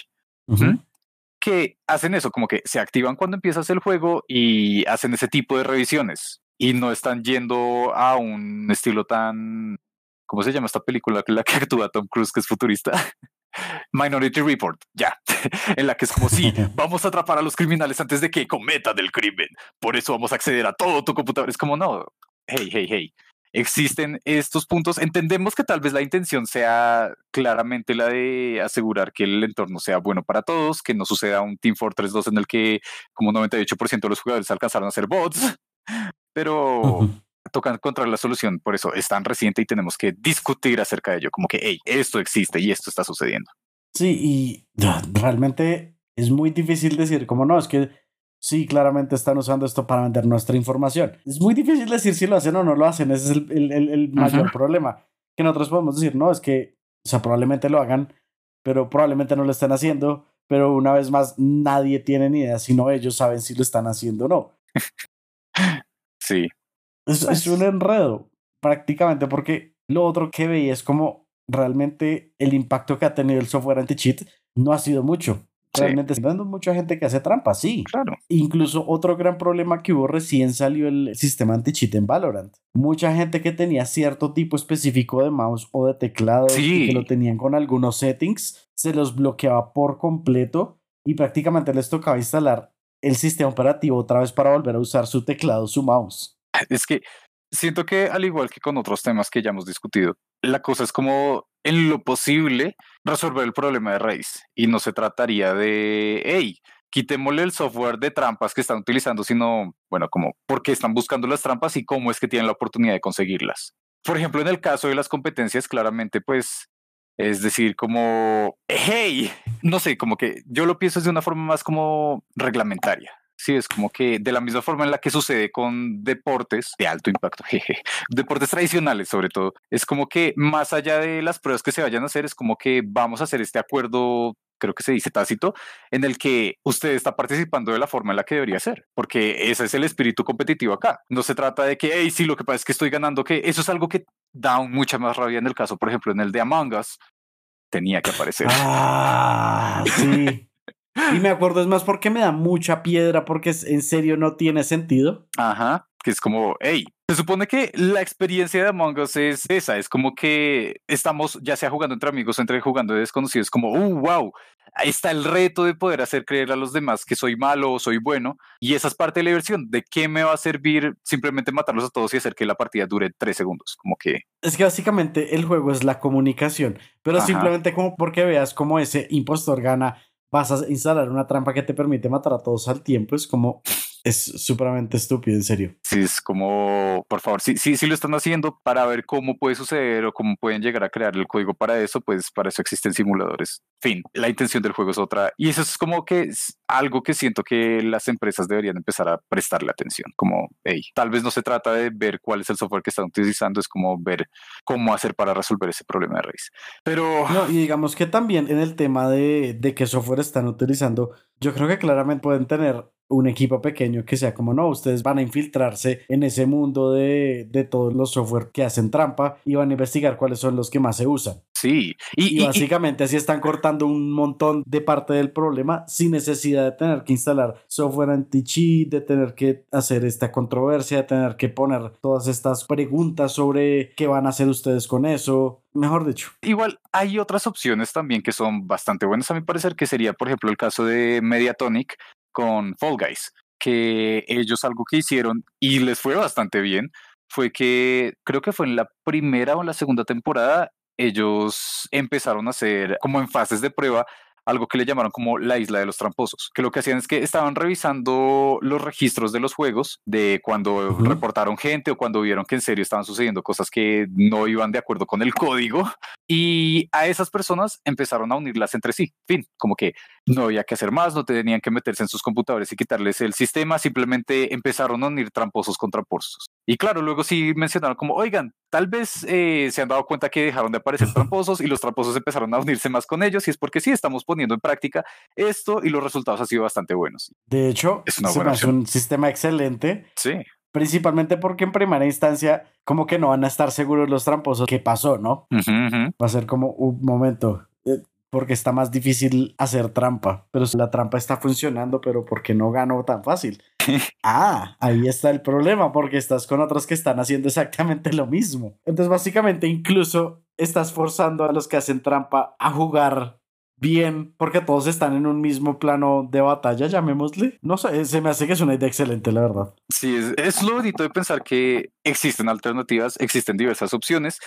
Que hacen eso, como que se activan cuando empiezas el juego y hacen ese tipo de revisiones. Y no están yendo a un estilo tan. ¿Cómo se llama esta película que la que actúa Tom Cruise, que es futurista? [laughs] Minority Report, ya, [laughs] en la que es como si [laughs] vamos a atrapar a los criminales antes de que cometan el crimen. Por eso vamos a acceder a todo tu computador. Es como no, hey, hey, hey existen estos puntos. Entendemos que tal vez la intención sea claramente la de asegurar que el entorno sea bueno para todos, que no suceda un Team Fortress 2 en el que como 98% de los jugadores alcanzaron a ser bots, [laughs] pero toca encontrar la solución. Por eso es tan reciente y tenemos que discutir acerca de ello, como que, hey, esto existe y esto está sucediendo. Sí, y realmente es muy difícil decir, como no, es que sí, claramente están usando esto para vender nuestra información. Es muy difícil decir si lo hacen o no lo hacen, ese es el, el, el mayor problema. Que nosotros podemos decir, no, es que, o sea, probablemente lo hagan, pero probablemente no lo están haciendo, pero una vez más, nadie tiene ni idea, sino ellos saben si lo están haciendo o no. [laughs] Sí. Es, es un enredo, prácticamente, porque lo otro que veía es como realmente el impacto que ha tenido el software anti-cheat no ha sido mucho. Realmente sí. mucha gente que hace trampa, sí. Claro. Incluso otro gran problema que hubo recién salió el sistema anti-cheat en Valorant. Mucha gente que tenía cierto tipo específico de mouse o de teclado y que lo tenían con algunos settings, se los bloqueaba por completo y prácticamente les tocaba instalar el sistema operativo otra vez para volver a usar su teclado, su mouse. Es que siento que al igual que con otros temas que ya hemos discutido, la cosa es como en lo posible resolver el problema de raíz y no se trataría de, hey, quitémosle el software de trampas que están utilizando, sino, bueno, como por qué están buscando las trampas y cómo es que tienen la oportunidad de conseguirlas. Por ejemplo, en el caso de las competencias, claramente, pues, es decir, como, hey, no sé, como que yo lo pienso de una forma más como reglamentaria. Sí, es como que de la misma forma en la que sucede con deportes de alto impacto, [laughs] jeje, deportes tradicionales sobre todo, es como que más allá de las pruebas que se vayan a hacer, es como que vamos a hacer este acuerdo creo que se dice tácito, en el que usted está participando de la forma en la que debería ser, porque ese es el espíritu competitivo acá. No se trata de que, hey, sí, lo que pasa es que estoy ganando, que eso es algo que da mucha más rabia en el caso, por ejemplo, en el de Among Us, tenía que aparecer. Ah, sí. [laughs] Y me acuerdo, es más porque me da mucha piedra, porque en serio no tiene sentido. Ajá, que es como, hey, se supone que la experiencia de Among Us es esa, es como que estamos ya sea jugando entre amigos entre jugando de desconocidos, como, uh, wow, ahí está el reto de poder hacer creer a los demás que soy malo o soy bueno, y esa es parte de la diversión, ¿de qué me va a servir simplemente matarlos a todos y hacer que la partida dure tres segundos? Como que... Es que básicamente el juego es la comunicación, pero simplemente como porque veas como ese impostor gana vas a instalar una trampa que te permite matar a todos al tiempo, es como es supremamente estúpido, en serio. Sí, es como, por favor, sí, sí, sí lo están haciendo para ver cómo puede suceder o cómo pueden llegar a crear el código para eso, pues para eso existen simuladores. Fin, la intención del juego es otra. Y eso es como que algo que siento que las empresas deberían empezar a prestarle atención. Como, tal vez no se trata de ver cuál es el software que están utilizando, es como ver cómo hacer para resolver ese problema de raíz. Pero... No, y digamos que también en el tema de, de qué software están utilizando, yo creo que claramente pueden tener un equipo pequeño que sea como no, ustedes van a infiltrarse en ese mundo de, de todos los software que hacen trampa y van a investigar cuáles son los que más se usan. Sí, y, básicamente así están cortando un montón de parte del problema sin necesidad de tener que instalar software anti-cheat, de tener que hacer esta controversia, de tener que poner todas estas preguntas sobre qué van a hacer ustedes con eso. Mejor dicho. Igual hay otras opciones también que son bastante buenas a mi parecer, que sería por ejemplo el caso de Mediatonic, con Fall Guys, que ellos algo que hicieron y les fue bastante bien fue que creo que fue en la primera o en la segunda temporada ellos empezaron a hacer como en fases de prueba algo que le llamaron como la isla de los tramposos, que lo que hacían es que estaban revisando los registros de los juegos, de cuando reportaron gente o cuando vieron que en serio estaban sucediendo cosas que no iban de acuerdo con el [laughs] código, y a esas personas empezaron a unirlas entre sí. Fin, como que no había que hacer más, no tenían que meterse en sus computadores y quitarles el sistema, simplemente empezaron a unir tramposos con tramposos. Y claro, luego sí mencionaron como, oigan, tal vez eh, se han dado cuenta que dejaron de aparecer tramposos y los tramposos empezaron a unirse más con ellos y es porque sí estamos poniendo en práctica esto y los resultados han sido bastante buenos. De hecho, es, un sistema excelente. Sí. Principalmente porque en primera instancia, como que no van a estar seguros los tramposos qué pasó, ¿no? Va a ser como un momento. Eh, porque está más difícil hacer trampa, pero la trampa está funcionando, pero porque no ganó tan fácil. [laughs] ah, ahí está el problema, porque estás con otros que están haciendo exactamente lo mismo. Entonces, básicamente, incluso estás forzando a los que hacen trampa a jugar bien, porque todos están en un mismo plano de batalla, llamémosle. No sé, se me hace que es una idea excelente, la verdad. Sí, es, es lo bonito de pensar que existen alternativas, existen diversas opciones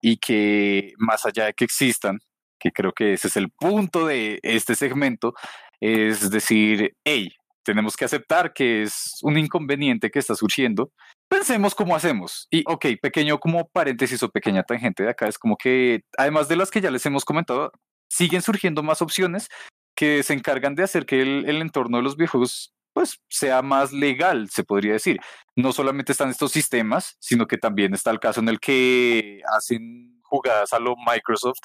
y que más allá de que existan, que creo que ese es el punto de este segmento, es decir, hey, tenemos que aceptar que es un inconveniente que está surgiendo. Pensemos cómo hacemos. Y, ok, pequeño como paréntesis o pequeña tangente de acá, es como que, además de las que ya les hemos comentado, siguen surgiendo más opciones que se encargan de hacer que el, entorno de los videojuegos pues sea más legal, se podría decir. No solamente están estos sistemas, sino que también está el caso en el que hacen jugadas a lo Microsoft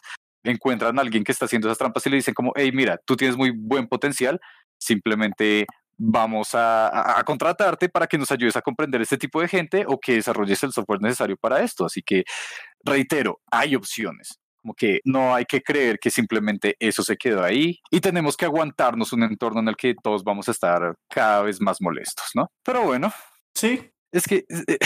encuentran a alguien que está haciendo esas trampas y le dicen como, hey, mira, tú tienes muy buen potencial, simplemente vamos a, contratarte para que nos ayudes a comprender este tipo de gente o que desarrolles el software necesario para esto. Así que, reitero, hay opciones. Como que no hay que creer que simplemente eso se quedó ahí y tenemos que aguantarnos un entorno en el que todos vamos a estar cada vez más molestos, ¿no? Pero bueno. Sí, es que, eh,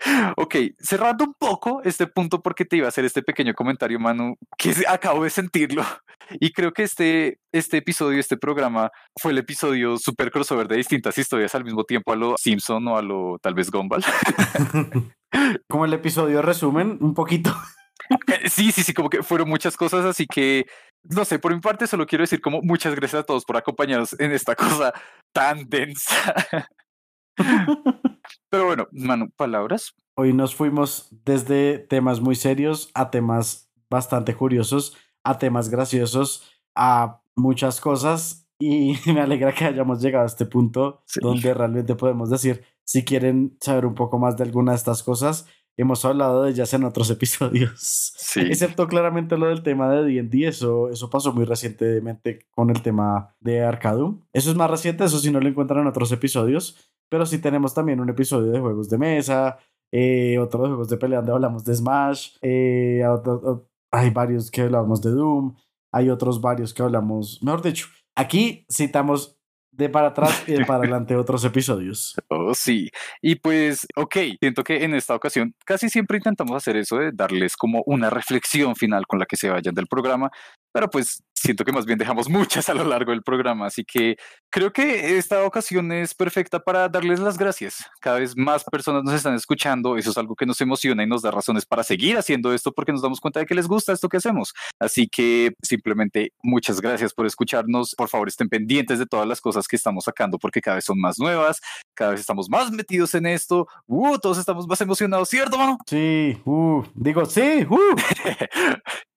[laughs] ok, cerrando un poco este punto porque te iba a hacer este pequeño comentario, Manu, que acabo de sentirlo. [laughs] Y creo que este, este episodio, este programa, fue el episodio super crossover de distintas historias al mismo tiempo a lo Simpson o a lo tal vez Gumball. [laughs] Como el episodio resumen, un poquito. Eh, sí, sí, sí, como que fueron muchas cosas, así que no sé, por mi parte solo quiero decir como muchas gracias a todos por acompañarnos en esta cosa tan densa. [laughs] Pero bueno, Manu, palabras. Hoy nos fuimos desde temas muy serios a temas bastante curiosos, a temas graciosos, a muchas cosas y [laughs] me alegra que hayamos llegado a este punto donde realmente podemos decir, si quieren saber un poco más de alguna de estas cosas, hemos hablado de ellas en otros [laughs] episodios. Sí. Excepto claramente lo del tema de D&D, eso, eso pasó muy recientemente con el tema de Arcadum. Eso es más reciente, eso si no lo encuentran en otros episodios, pero sí tenemos también un episodio de juegos de mesa, eh, otro de juegos de pelea donde hablamos de Smash, eh, hay varios que hablamos de Doom, hay otros varios que hablamos, mejor dicho, aquí citamos de para atrás y de para [laughs] adelante otros episodios. Oh, sí. Y pues, ok, siento que en esta ocasión casi siempre intentamos hacer eso de darles como una reflexión final con la que se vayan del programa, pero pues siento que más bien dejamos muchas a lo largo del programa, así que creo que esta ocasión es perfecta para darles las gracias. Cada vez más personas nos están escuchando, eso es algo que nos emociona y nos da razones para seguir haciendo esto porque nos damos cuenta de que les gusta esto que hacemos. Así que simplemente muchas gracias por escucharnos. Por favor, estén pendientes de todas las cosas que estamos sacando porque cada vez son más nuevas, cada vez estamos más metidos en esto. Uh, todos estamos más emocionados, ¿cierto, mano? Sí, uh, digo, sí, uh. [laughs]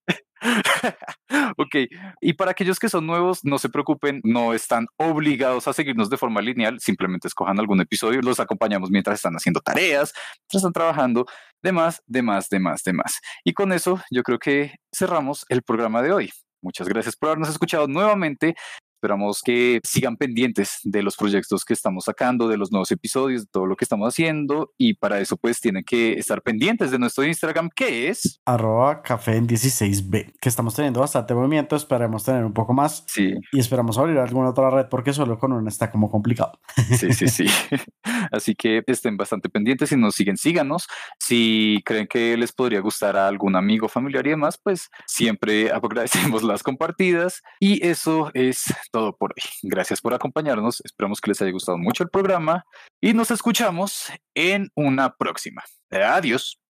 [laughs] ok, y para aquellos que son nuevos, no se preocupen, no están obligados a seguirnos de forma lineal, simplemente escojan algún episodio, los acompañamos mientras están haciendo tareas, mientras están trabajando, demás, demás, demás, demás. Y con eso yo creo que cerramos el programa de hoy. Muchas gracias por habernos escuchado nuevamente. Esperamos que sigan pendientes de los proyectos que estamos sacando, de los nuevos episodios, de todo lo que estamos haciendo. Y para eso, pues, tienen que estar pendientes de nuestro Instagram, que es arroba café en 16B, que estamos teniendo bastante movimiento. Esperemos tener un poco más. Sí. Y esperamos abrir alguna otra red, porque solo con una está como complicado. Sí, sí, sí. [laughs] [laughs] Así que estén bastante pendientes. Si nos siguen, síganos. Si creen que les podría gustar a algún amigo, familiar y demás, pues siempre [laughs] agradecemos las compartidas. Y eso es todo por hoy. Gracias por acompañarnos. Esperamos que les haya gustado mucho el programa y nos escuchamos en una próxima. Adiós.